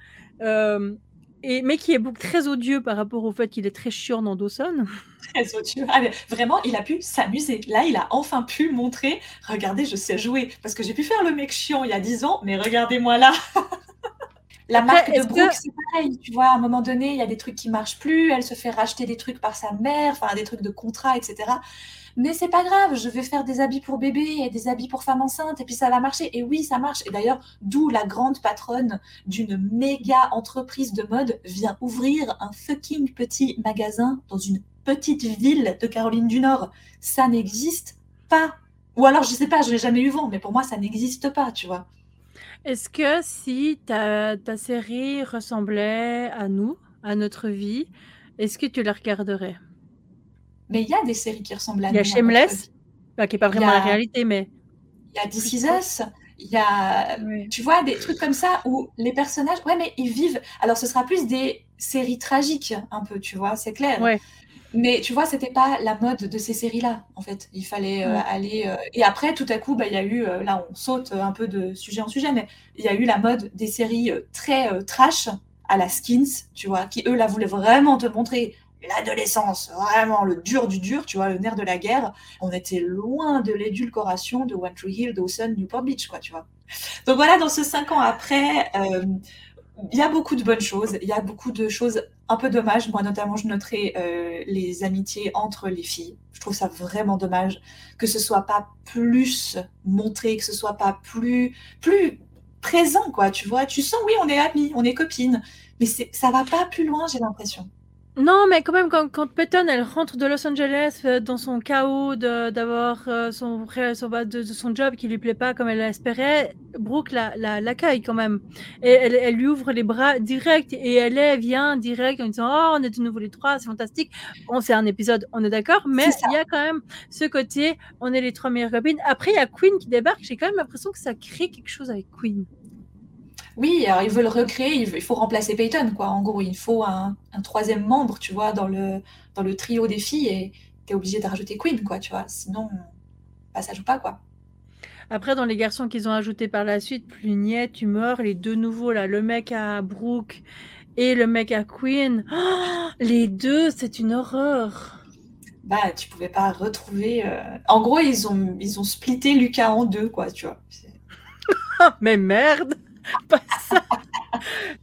Euh, et, mais qui est très odieux par rapport au fait qu'il est très chiant dans Dawson. [laughs] Très odieux. Ah, vraiment, il a pu s'amuser. Là, il a enfin pu montrer regardez, je sais jouer. Parce que j'ai pu faire le mec chiant il y a 10 ans, mais regardez-moi là. [laughs] La marque de Brooke, c'est pareil. Tu vois, à un moment donné, il y a des trucs qui marchent plus. Elle se fait racheter des trucs par sa mère, enfin, des trucs de contrat, etc mais c'est pas grave, je vais faire des habits pour bébé et des habits pour femme enceinte et puis ça va marcher. Et oui, ça marche. Et d'ailleurs, d'où la grande patronne d'une méga entreprise de mode vient ouvrir un fucking petit magasin dans une petite ville de Caroline du Nord. Ça n'existe pas. Ou alors, je sais pas, je n'ai jamais eu vent, mais pour moi, ça n'existe pas, tu vois. Est-ce que si ta, ta série ressemblait à nous, à notre vie, est-ce que tu la regarderais? Mais il y a des séries qui ressemblent à Il y a Shameless, qui n'est pas vraiment la réalité, mais. Il y a This Is Us. Il y a, tu vois, des trucs comme ça où les personnages, ouais, mais ils vivent. Alors, ce sera plus des séries tragiques, un peu, tu vois, c'est clair. Ouais. Mais tu vois, c'était pas la mode de ces séries-là, en fait. Il fallait euh, aller. Euh, Et après, tout à coup, bah, il y a eu, euh, là, on saute un peu de sujet en sujet, mais il y a eu la mode des séries très trash à la Skins, tu vois, qui eux, là, voulaient vraiment te montrer l'adolescence, vraiment le dur du dur, tu vois, le nerf de la guerre, on était loin de l'édulcoration de One Tree Hill, Dawson, Newport Beach, quoi, tu vois. Donc voilà, dans ce cinq ans après, euh, il y a beaucoup de bonnes choses, il y a beaucoup de choses un peu dommages. Moi, notamment, je noterai euh, les amitiés entre les filles. Je trouve ça vraiment dommage que ce soit pas plus montré, que ce soit pas plus, plus présent, quoi, tu vois. Tu sens, oui, on est amis, on est copines, mais ça va pas plus loin, j'ai l'impression. Non, mais quand même, quand, quand Peyton, elle rentre de Los Angeles euh, dans son chaos d'avoir euh, son, son, bah, de, son job qui lui plaît pas comme elle l'espérait, Brooke l'accueille la, quand même. Et elle, elle, lui ouvre les bras direct et elle est, vient direct en disant Oh, on est de nouveau les trois, c'est fantastique. Bon, c'est un épisode, on est d'accord, mais il y a quand même ce côté on est les trois meilleures copines. Après, il y a Queen qui débarque. J'ai quand même l'impression que ça crée quelque chose avec Queen. Oui, alors ils veulent recréer, il faut remplacer Peyton, quoi. En gros, il faut un, troisième membre, tu vois, dans le, dans le trio des filles, et tu es obligé de rajouter Queen, quoi, tu vois. Sinon, bah, ça joue pas, quoi. Après, dans les garçons qu'ils ont ajoutés par la suite, Plunier, Tumor, les deux nouveaux, là, le mec à Brooke et le mec à Queen, [gasps] les deux, c'est une horreur. Bah, tu pouvais pas retrouver. Euh, en gros, ils ont, ils ont splitté Lucas en deux, quoi, tu vois. [laughs] Mais merde! [laughs] pas ça.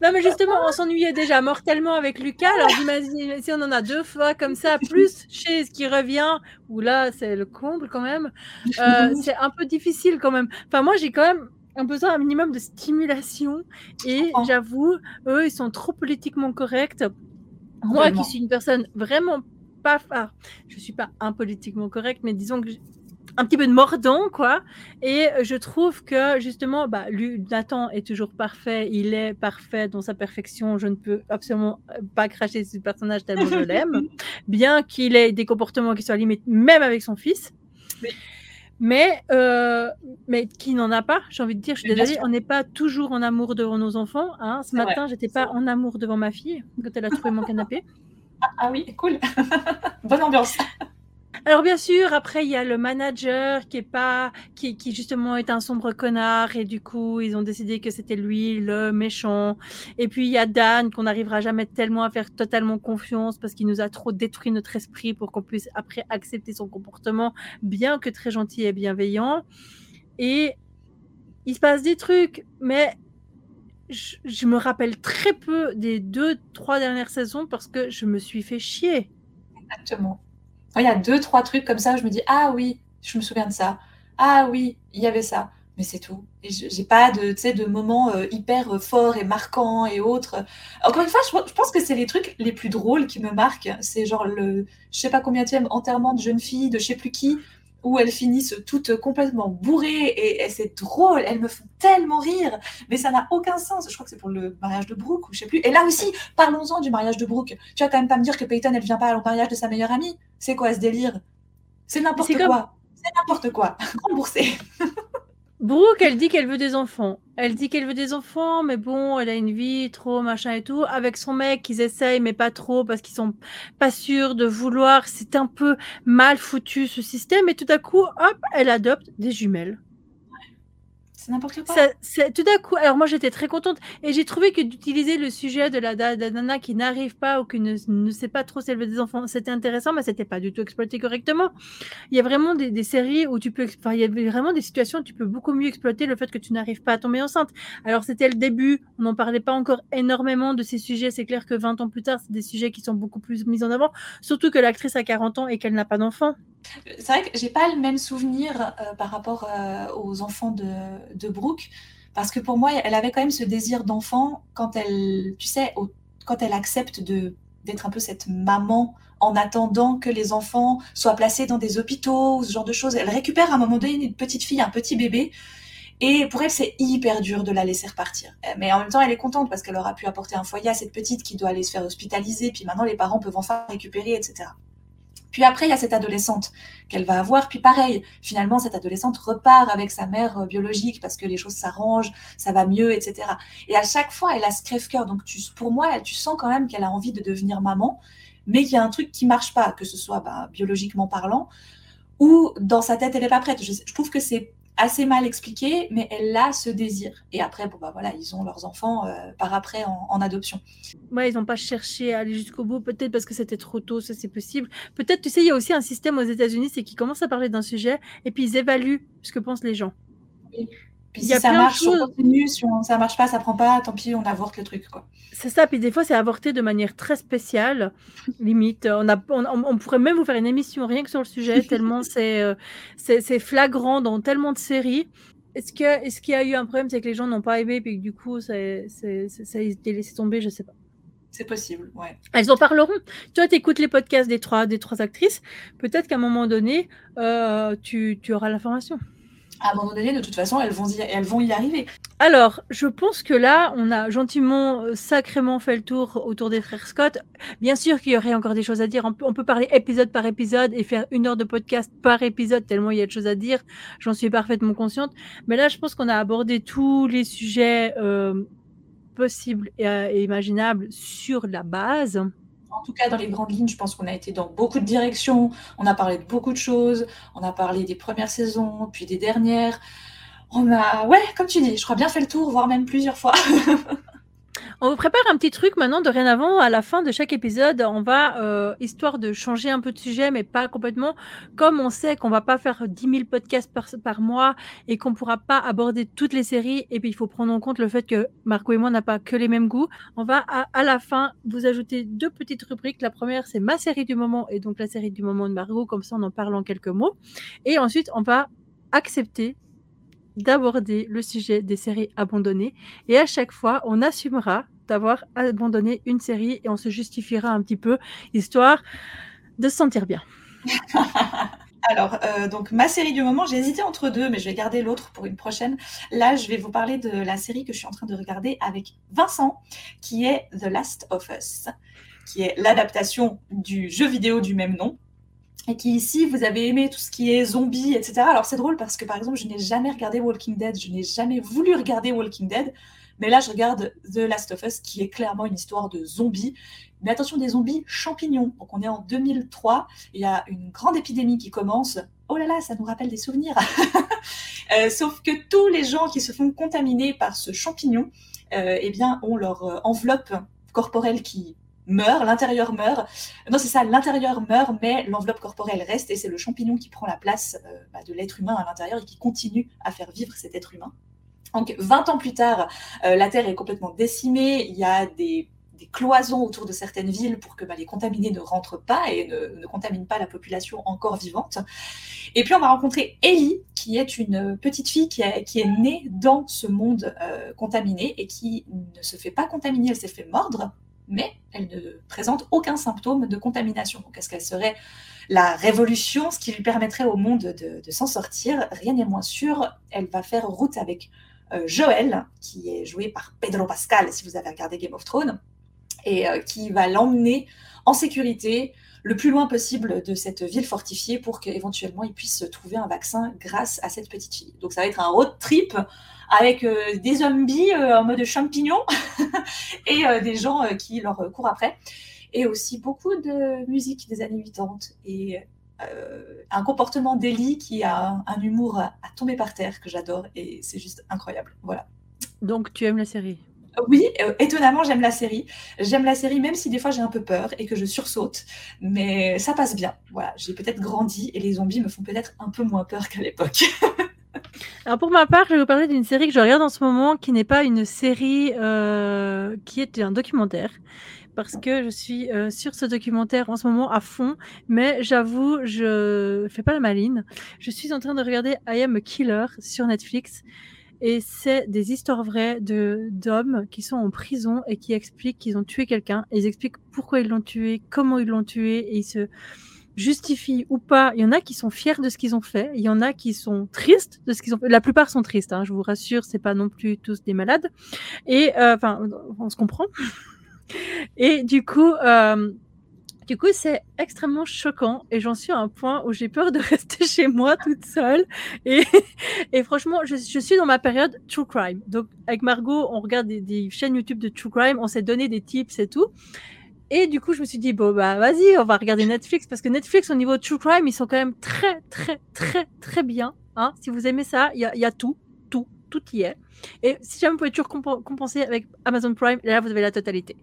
Non, mais justement, on s'ennuyait déjà mortellement avec Lucas. Alors, j'imagine, si on en a deux fois comme ça, plus chez ce qui revient, où là, c'est le comble quand même, [laughs] euh, c'est un peu difficile quand même. Enfin, moi, j'ai quand même un besoin un minimum de stimulation. Et j'avoue, eux, ils sont trop politiquement corrects. Moi, qui suis une personne vraiment pas. Ah, je suis pas impolitiquement correcte, mais disons que un petit peu de mordant, quoi. Et je trouve que justement, bah, lui, Nathan est toujours parfait. Il est parfait dans sa perfection. Je ne peux absolument pas cracher sur ce personnage tellement je l'aime. [laughs] Bien qu'il ait des comportements qui soient limites, même avec son fils. Mais, euh, mais qui n'en a pas, j'ai envie de dire, je suis désolée, on n'est pas toujours en amour devant nos enfants. Hein. Ce matin, j'étais pas en amour devant ma fille quand elle a trouvé mon canapé. Ah, ah oui, cool. [laughs] Bonne ambiance. [laughs] Alors bien sûr, après il y a le manager qui est pas, qui, qui justement est un sombre connard et du coup ils ont décidé que c'était lui le méchant. Et puis il y a Dan qu'on n'arrivera jamais tellement à faire totalement confiance parce qu'il nous a trop détruit notre esprit pour qu'on puisse après accepter son comportement, bien que très gentil et bienveillant. Et il se passe des trucs, mais je, je me rappelle très peu des deux, trois dernières saisons parce que je me suis fait chier. Exactement il y a deux, trois trucs comme ça, je me dis, ah oui, je me souviens de ça. Ah oui, il y avait ça. Mais c'est tout. Et j'ai pas de, de moments euh, hyper forts et marquants et autres. Encore une fois, je, pense que c'est les trucs les plus drôles qui me marquent. C'est genre le, je sais pas combien de enterrement de jeune fille de je sais plus qui, où elles finissent toutes complètement bourrées et, c'est drôle, elles me font tellement rire, mais ça n'a aucun sens. Je crois que c'est pour le mariage de Brooke ou je sais plus. Et là aussi, parlons-en du mariage de Brooke. Tu vas quand même pas me dire que Peyton elle vient pas au mariage de sa meilleure amie. C'est quoi ce délire? C'est n'importe quoi. C'est n'importe quoi. [laughs] Remboursé. Brooke, elle dit qu'elle veut des enfants. Elle dit qu'elle veut des enfants, mais bon, elle a une vie trop machin et tout. Avec son mec, ils essayent, mais pas trop parce qu'ils sont pas sûrs de vouloir. C'est un peu mal foutu ce système. Et tout à coup, hop, elle adopte des jumelles. C'est n'importe quoi. C'est tout d'un coup. Alors moi j'étais très contente et j'ai trouvé que d'utiliser le sujet de la, nana qui n'arrive pas ou qui ne, sait pas trop s'élever des enfants, c'était intéressant, mais c'était pas du tout exploité correctement. Il y a vraiment des, séries où tu peux, enfin, il y a vraiment des situations où tu peux beaucoup mieux exploiter le fait que tu n'arrives pas à tomber enceinte. Alors c'était le début, on n'en parlait pas encore énormément de ces sujets. C'est clair que 20 ans plus tard, c'est des sujets qui sont beaucoup plus mis en avant, surtout que l'actrice a 40 ans et qu'elle n'a pas d'enfant. C'est vrai que j'ai pas le même souvenir euh, par rapport euh, aux enfants de, de, Brooke, parce que pour moi, elle avait quand même ce désir d'enfant quand elle, tu sais, quand elle accepte de d'être un peu cette maman en attendant que les enfants soient placés dans des hôpitaux ou ce genre de choses. Elle récupère à un moment donné une petite fille, un petit bébé, et pour elle, c'est hyper dur de la laisser repartir. Mais en même temps, elle est contente parce qu'elle aura pu apporter un foyer à cette petite qui doit aller se faire hospitaliser, puis maintenant les parents peuvent enfin récupérer, etc. Puis après, il y a cette adolescente qu'elle va avoir. Puis pareil, finalement, cette adolescente repart avec sa mère euh, biologique parce que les choses s'arrangent, ça va mieux, etc. Et à chaque fois, elle a ce crève-cœur. Donc pour moi, tu sens quand même qu'elle a envie de devenir maman, mais qu'il y a un truc qui marche pas, que ce soit bah, biologiquement parlant, ou dans sa tête, elle n'est pas prête. je trouve que c'est assez mal expliqué, mais elle a ce désir. Et après, bon, bah, voilà, ils ont leurs enfants euh, par après en, adoption. Ouais, ils n'ont pas cherché à aller jusqu'au bout, peut-être parce que c'était trop tôt, ça c'est possible. Peut-être, tu sais, il y a aussi un système aux États-Unis, c'est qu'ils commencent à parler d'un sujet et puis ils évaluent ce que pensent les gens. Oui. Puis si ça marche, on continue. Si ça marche pas, ça prend pas. Tant pis, on avorte le truc, quoi. C'est ça. Puis des fois, c'est avorté de manière très spéciale, limite. On, a, on, pourrait même vous faire une émission rien que sur le sujet, [laughs] tellement euh, c'est flagrant dans tellement de séries. est-ce qu'il est y a eu un problème, c'est que les gens n'ont pas aimé, puis que du coup, ça, ça a été laissé tomber, je sais pas. C'est possible, ouais. Elles en parleront. Toi, tu écoutes les podcasts des trois, des trois actrices. Peut-être qu'à un moment donné, euh, tu, tu auras l'information à un moment donné, de toute façon, elles vont y, elles vont y arriver. Alors, je pense que là, on a gentiment, euh, sacrément fait le tour autour des frères Scott. Bien sûr qu'il y aurait encore des choses à dire. On peut, parler épisode par épisode et faire une heure de podcast par épisode, tellement il y a de choses à dire. J'en suis parfaitement consciente. Mais là, je pense qu'on a abordé tous les sujets euh, possibles et, et imaginables sur la base en tout cas, dans les grandes lignes, je pense qu'on a été dans beaucoup de directions. On a parlé de beaucoup de choses. On a parlé des premières saisons, puis des dernières. On a, ouais, comme tu dis, je crois bien fait le tour, voire même plusieurs fois. [laughs] On vous prépare un petit truc maintenant, dorénavant, à la fin de chaque épisode, on va, euh, histoire de changer un peu de sujet, mais pas complètement, comme on sait qu'on va pas faire 10 000 podcasts par, mois et qu'on pourra pas aborder toutes les séries, et puis il faut prendre en compte le fait que Marco et moi n'a pas que les mêmes goûts, on va à, la fin vous ajouter deux petites rubriques. La première, c'est ma série du moment, et donc la série du moment de Margot, comme ça on en parle en quelques mots. Et ensuite, on va accepter d'aborder le sujet des séries abandonnées. Et à chaque fois, on assumera d'avoir abandonné une série et on se justifiera un petit peu, histoire de se sentir bien. [laughs] Alors, euh, donc ma série du moment, j'ai hésité entre deux, mais je vais garder l'autre pour une prochaine. Là, je vais vous parler de la série que je suis en train de regarder avec Vincent, qui est The Last of Us, qui est l'adaptation du jeu vidéo du même nom et qui ici, vous avez aimé tout ce qui est zombies, etc. Alors c'est drôle parce que par exemple, je n'ai jamais regardé Walking Dead, je n'ai jamais voulu regarder Walking Dead, mais là, je regarde The Last of Us, qui est clairement une histoire de zombies. Mais attention, des zombies champignons. Donc on est en 2003, il y a une grande épidémie qui commence. Oh là là, ça nous rappelle des souvenirs. [laughs] Euh, sauf que tous les gens qui se font contaminer par ce champignon, euh, eh bien, ont leur euh, enveloppe corporelle qui meurt, l'intérieur meurt. Non, c'est ça, l'intérieur meurt, mais l'enveloppe corporelle reste et c'est le champignon qui prend la place bah, de l'être humain à l'intérieur et qui continue à faire vivre cet être humain. Donc 20 ans plus tard, euh, la Terre est complètement décimée, il y a des, cloisons autour de certaines villes pour que bah, les contaminés ne rentrent pas et ne, contaminent pas la population encore vivante. Et puis on va rencontrer Ellie, qui est une petite fille qui, est née dans ce monde euh, contaminé et qui ne se fait pas contaminer, elle s'est fait mordre mais elle ne présente aucun symptôme de contamination. Donc, est-ce qu'elle serait la révolution, ce qui lui permettrait au monde de, s'en sortir? Rien n'est moins sûr. Elle va faire route avec euh, Joël, qui est joué par Pedro Pascal, si vous avez regardé Game of Thrones, et euh, qui va l'emmener en sécurité le plus loin possible de cette ville fortifiée pour qu'éventuellement il puisse trouver un vaccin grâce à cette petite fille. Donc ça va être un road trip avec euh, des zombies euh, en mode champignon [laughs] et euh, des gens qui leur courent après. Et aussi beaucoup de musique des années 80 et un comportement d'Ellie qui a un, humour à, tomber par terre que j'adore et c'est juste incroyable. Voilà. Donc tu aimes la série? Oui, étonnamment, j'aime la série. J'aime la série, même si des fois j'ai un peu peur et que je sursaute, mais ça passe bien. Voilà, j'ai peut-être grandi et les zombies me font peut-être un peu moins peur qu'à l'époque. [laughs] Alors pour ma part, je vais vous parler d'une série que je regarde en ce moment, qui n'est pas une série, euh, qui est un documentaire, parce que je suis euh, sur ce documentaire en ce moment à fond, mais j'avoue, je fais pas la maline. Je suis en train de regarder I Am a Killer sur Netflix, et c'est des histoires vraies de d'hommes qui sont en prison et qui expliquent qu'ils ont tué quelqu'un. Ils expliquent pourquoi ils l'ont tué, comment ils l'ont tué, et ils se justifient ou pas. Il y en a qui sont fiers de ce qu'ils ont fait. Il y en a qui sont tristes de ce qu'ils ont fait. La plupart sont tristes. Hein, je vous rassure, c'est pas non plus tous des malades. Et euh, enfin, on se comprend. Et du coup, euh, du coup, c'est extrêmement choquant et j'en suis à un point où j'ai peur de [laughs] rester chez moi toute seule. Et, franchement, je, suis dans ma période true crime. Donc, avec Margot, on regarde des, chaînes YouTube de true crime, on s'est donné des tips et tout. Et du coup, je me suis dit, bon, bah, vas-y, on va regarder Netflix, parce que Netflix, au niveau True Crime, ils sont quand même très, très, très, très bien. Hein. Si vous aimez ça, il y y a, tout, tout, y est. Et si jamais vous pouvez toujours compenser avec Amazon Prime, là, vous avez la totalité.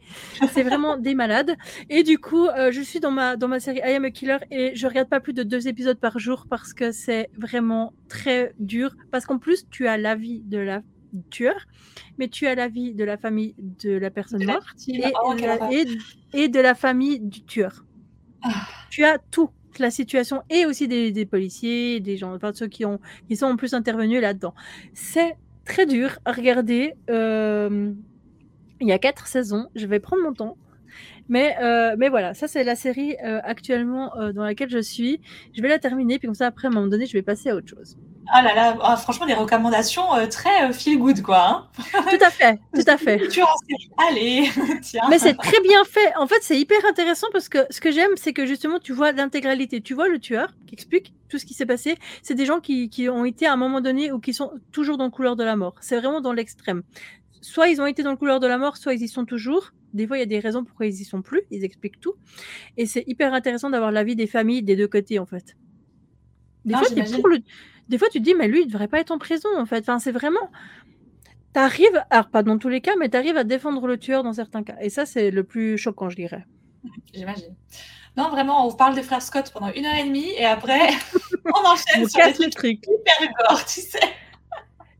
C'est vraiment des malades. Et du coup, euh, je suis dans ma, dans ma série I Am a Killer et je regarde pas plus de deux épisodes par jour parce que c'est vraiment très dur. Parce qu'en plus, tu as l'avis de la tueur, mais tu as la vie de la famille de la personne morte et, oh, et, de la famille du tueur. Ah. Tu as tout. La situation et aussi des, policiers, des gens, enfin ceux qui, ont, qui sont en plus intervenus là-dedans. C'est très dur à regarder. Euh, il y a quatre saisons. Je vais prendre mon temps. Mais, euh, mais voilà, ça c'est la série euh, actuellement dans laquelle je suis. Je vais la terminer, puis comme ça après, à un moment donné, je vais passer à autre chose. Ah là là, ah, franchement, des recommandations euh, très euh, feel good, quoi. Hein. [laughs] tout à fait, tout à fait. Allez, [laughs] tiens. Mais c'est très bien fait. En fait, c'est hyper intéressant parce que ce que j'aime, c'est que justement, tu vois l'intégralité. Tu vois le tueur qui explique tout ce qui s'est passé. C'est des gens qui, qui, ont été à un moment donné ou qui sont toujours dans le couleur de la mort. C'est vraiment dans l'extrême. Soit ils ont été dans le couleur de la mort, soit ils y sont toujours. Des fois, il y a des raisons pourquoi ils y sont plus. Ils expliquent tout. Et c'est hyper intéressant d'avoir l'avis des familles des deux côtés, en fait. Des fois, fois, pour le des fois, tu te dis, mais lui, il devrait pas être en prison, en fait. Enfin, c'est vraiment. Tu arrives, alors pas dans tous les cas, mais tu arrives à défendre le tueur dans certains cas. Et ça, c'est le plus choquant, je dirais. [laughs] J'imagine. Non, vraiment, on parle des frères Scott pendant une heure et demie et après, [laughs] on enchaîne sur les trucs, hyper gore, tu sais.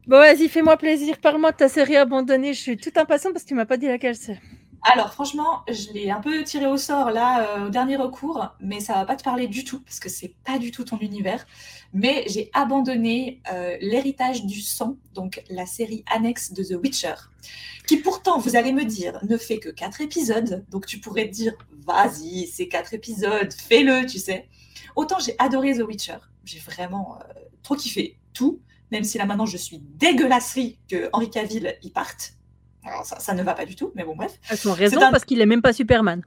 Bon, vas-y, fais-moi plaisir. Parle-moi de ta série abandonnée. Je suis tout impatient parce que tu m'as pas dit laquelle c'est. Alors franchement, je l'ai un peu tiré au sort là euh, au dernier recours, mais ça va pas te parler du tout parce que c'est pas du tout ton univers. Mais j'ai abandonné euh, l'héritage du sang, donc la série annexe de The Witcher, qui pourtant, vous allez me dire, ne fait que quatre épisodes. Donc tu pourrais te dire, vas-y, c'est quatre épisodes, fais-le, tu sais. Autant j'ai adoré The Witcher, j'ai vraiment euh, trop kiffé tout, même si là maintenant je suis dégueulasserie que Henri Cavill y parte alors ça, ne va pas du tout, mais bon, bref. À son raison, parce qu'il n'est même pas Superman.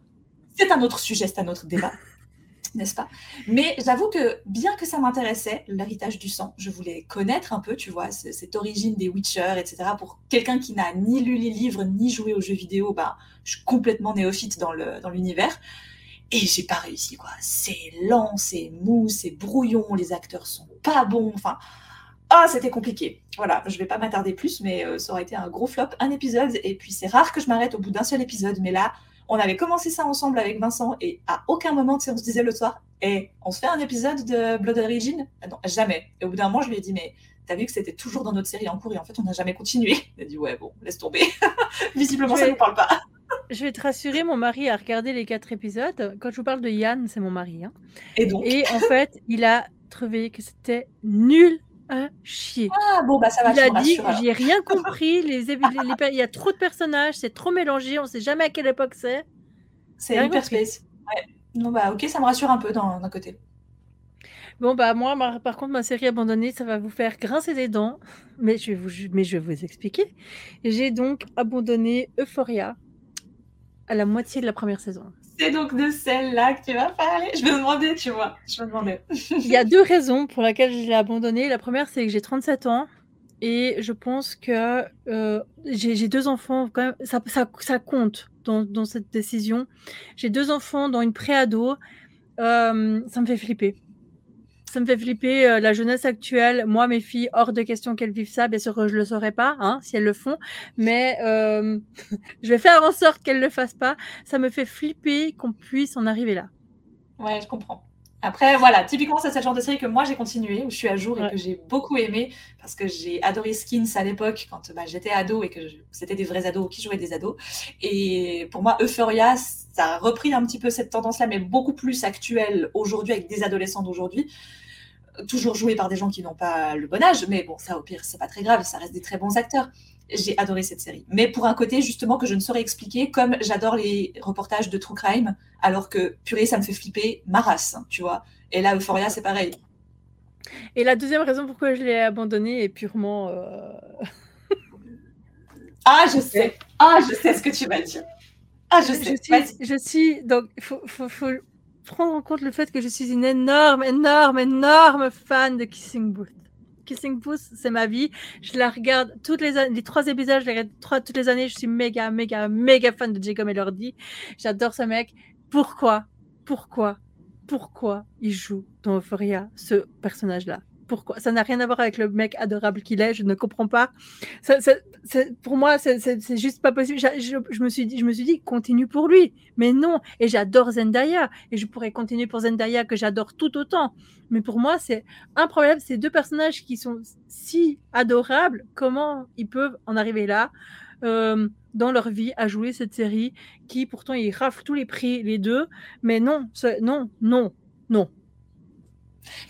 C'est un autre sujet, c'est un autre débat, [laughs] n'est-ce pas? Mais j'avoue que bien que ça m'intéressait, l'héritage du sang, je voulais connaître un peu, tu vois, cette origine des Witcher, etc. Pour quelqu'un qui n'a ni lu les livres, ni joué aux jeux vidéo, bah, je suis complètement néophyte dans l'univers. Dans et j'ai pas réussi, quoi. C'est lent, c'est mou, c'est brouillon, les acteurs sont pas bons, enfin ah, c'était compliqué. Voilà, je vais pas m'attarder plus, mais euh, ça aurait été un gros flop, un épisode. Et puis c'est rare que je m'arrête au bout d'un seul épisode, mais là, on avait commencé ça ensemble avec Vincent et à aucun moment, on se disait le soir, et eh, on se fait un épisode de Blood Origin? Ah Non, jamais. Et au bout d'un moment, je lui ai dit, mais t'as vu que c'était toujours dans notre série en cours et en fait, on n'a jamais continué. [laughs] Il a dit, ouais, bon, laisse tomber. [laughs] Visiblement, ça ne nous parle pas. [laughs] Je vais te rassurer, mon mari a regardé les quatre épisodes. Quand je vous parle de Yann, c'est mon mari. Hein. Et donc? Et en fait, il a trouvé que c'était nul à chier. Ah bon, bah ça va. Il a dit, j'ai rien [laughs] compris. Les, il y a trop de personnages, c'est trop mélangé, on sait jamais à quelle époque c'est. C'est hyper space. Ouais. Non bah ok, ça me rassure un peu d'un côté. Bon bah moi, par contre, ma série abandonnée, ça va vous faire grincer des dents, mais je vais vous, mais je vais vous expliquer. J'ai donc abandonné Euphoria à la moitié de la première saison c'est donc de celle-là que tu vas parler Je me demandais, tu vois. Je me demandais. Il y a deux raisons pour lesquelles je l'ai abandonné. La première, c'est que j'ai 37 ans et je pense que euh, j'ai deux enfants. Ça, ça, compte dans, dans, cette décision. J'ai deux enfants dans une préado. Euh, ça me fait flipper ça me fait flipper euh, la jeunesse actuelle. Moi, mes filles, hors de question qu'elles vivent ça. Bien sûr que je le saurais pas, hein, si elles le font, mais euh, [laughs] je vais faire en sorte qu'elles le fassent pas. Ça me fait flipper qu'on puisse en arriver là. Ouais, je comprends. Après, voilà, typiquement, c'est ce genre de série que moi j'ai continué, où je suis à jour et que j'ai beaucoup aimé, parce que j'ai adoré Skins à l'époque, quand bah, j'étais ado et que c'était des vrais ados qui jouaient des ados. Et pour moi, Euphoria, ça a repris un petit peu cette tendance-là, mais beaucoup plus actuelle aujourd'hui, avec des adolescents d'aujourd'hui toujours joué par des gens qui n'ont pas le bon âge, mais bon, ça au pire, c'est pas très grave, ça reste des très bons acteurs. J'ai adoré cette série. Mais pour un côté, justement, que je ne saurais expliquer, comme j'adore les reportages de True Crime, alors que, purée, ça me fait flipper ma race, tu vois. Et là, Euphoria, c'est pareil. Et la deuxième raison pourquoi je l'ai abandonné est purement. Euh, [laughs] ah, je sais. Ah, je sais ce que tu vas dire. Ah, je sais. Je suis, je suis donc, faut, faut, faut, prendre en compte le fait que je suis une énorme, énorme, énorme fan de Kissing Booth. Kissing Booth, c'est ma vie. Je la regarde toutes les années, les trois épisodes, je les regarde toutes les années. Je suis méga, méga, méga fan de Jacob Elordi. J'adore ce mec. Pourquoi, pourquoi, pourquoi il joue dans Euphoria, ce personnage-là? Pourquoi? Ça n'a rien à voir avec le mec adorable qu'il est. Je ne comprends pas. Pour moi, c'est juste pas possible. Je, me suis dit, je me suis dit, continue pour lui. Mais non. Et j'adore Zendaya. Et je pourrais continuer pour Zendaya que j'adore tout autant. Mais pour moi, c'est un problème. Ces deux personnages qui sont si adorables, comment ils peuvent en arriver là euh, dans leur vie à jouer cette série qui pourtant ils raflent tous les prix les deux. Mais non, non, non, non,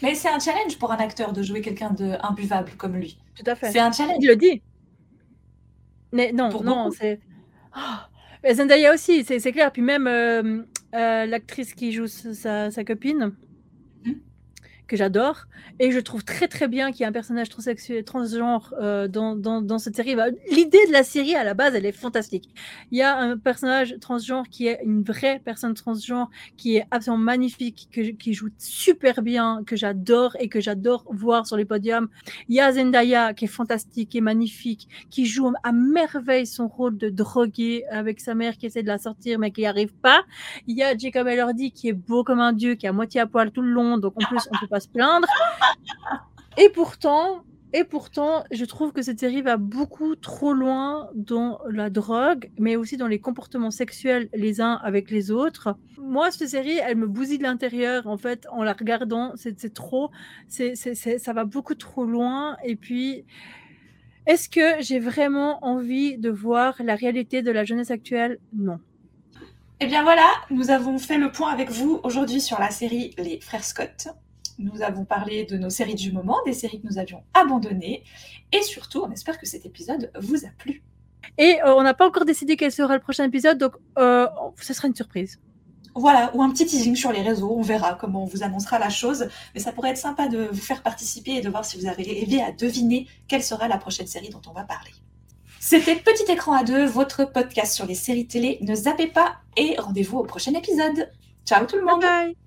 Mais c'est un challenge pour un acteur de jouer quelqu'un d'imbuvable comme lui. Tout à fait. C'est un challenge. Il le dit. Mais non, Pour non, c'est. Mais Zendaya aussi, c'est clair. Puis même euh, euh, l'actrice qui joue sa, sa copine. Que j'adore, et je trouve très très bien qu'il y ait un personnage transsexuel, transgenre euh, dans, dans, cette série. Bah, L'idée de la série à la base, elle est fantastique. Il y a un personnage transgenre qui est une vraie personne transgenre, qui est absolument magnifique, que, qui joue super bien, que j'adore et que j'adore voir sur les podiums. Il y a Zendaya qui est fantastique, est magnifique, qui joue à merveille son rôle de drogué avec sa mère qui essaie de la sortir mais qui n'y arrive pas. Il y a Jacob Elordi qui est beau comme un dieu, qui est à moitié à poil tout le long, donc en plus on peut pas se plaindre. Et pourtant, et pourtant, je trouve que cette série va beaucoup trop loin dans la drogue, mais aussi dans les comportements sexuels les uns avec les autres. Moi, cette série, elle me bousille de l'intérieur, en fait, en la regardant. C'est trop, ça va beaucoup trop loin. Et puis, est-ce que j'ai vraiment envie de voir la réalité de la jeunesse actuelle? Non. Eh bien voilà, nous avons fait le point avec vous aujourd'hui sur la série Les Frères Scott. Nous avons parlé de nos séries du moment, des séries que nous avions abandonnées, et surtout, on espère que cet épisode vous a plu. Et euh, on n'a pas encore décidé quel sera le prochain épisode, donc euh, ce sera une surprise. Voilà, ou un petit teasing sur les réseaux, on verra comment on vous annoncera la chose, mais ça pourrait être sympa de vous faire participer et de voir si vous arrivez à deviner quelle sera la prochaine série dont on va parler. C'était Petit Écran à deux, votre podcast sur les séries télé. Ne zappez pas et rendez-vous au prochain épisode. Ciao tout le Bye monde bye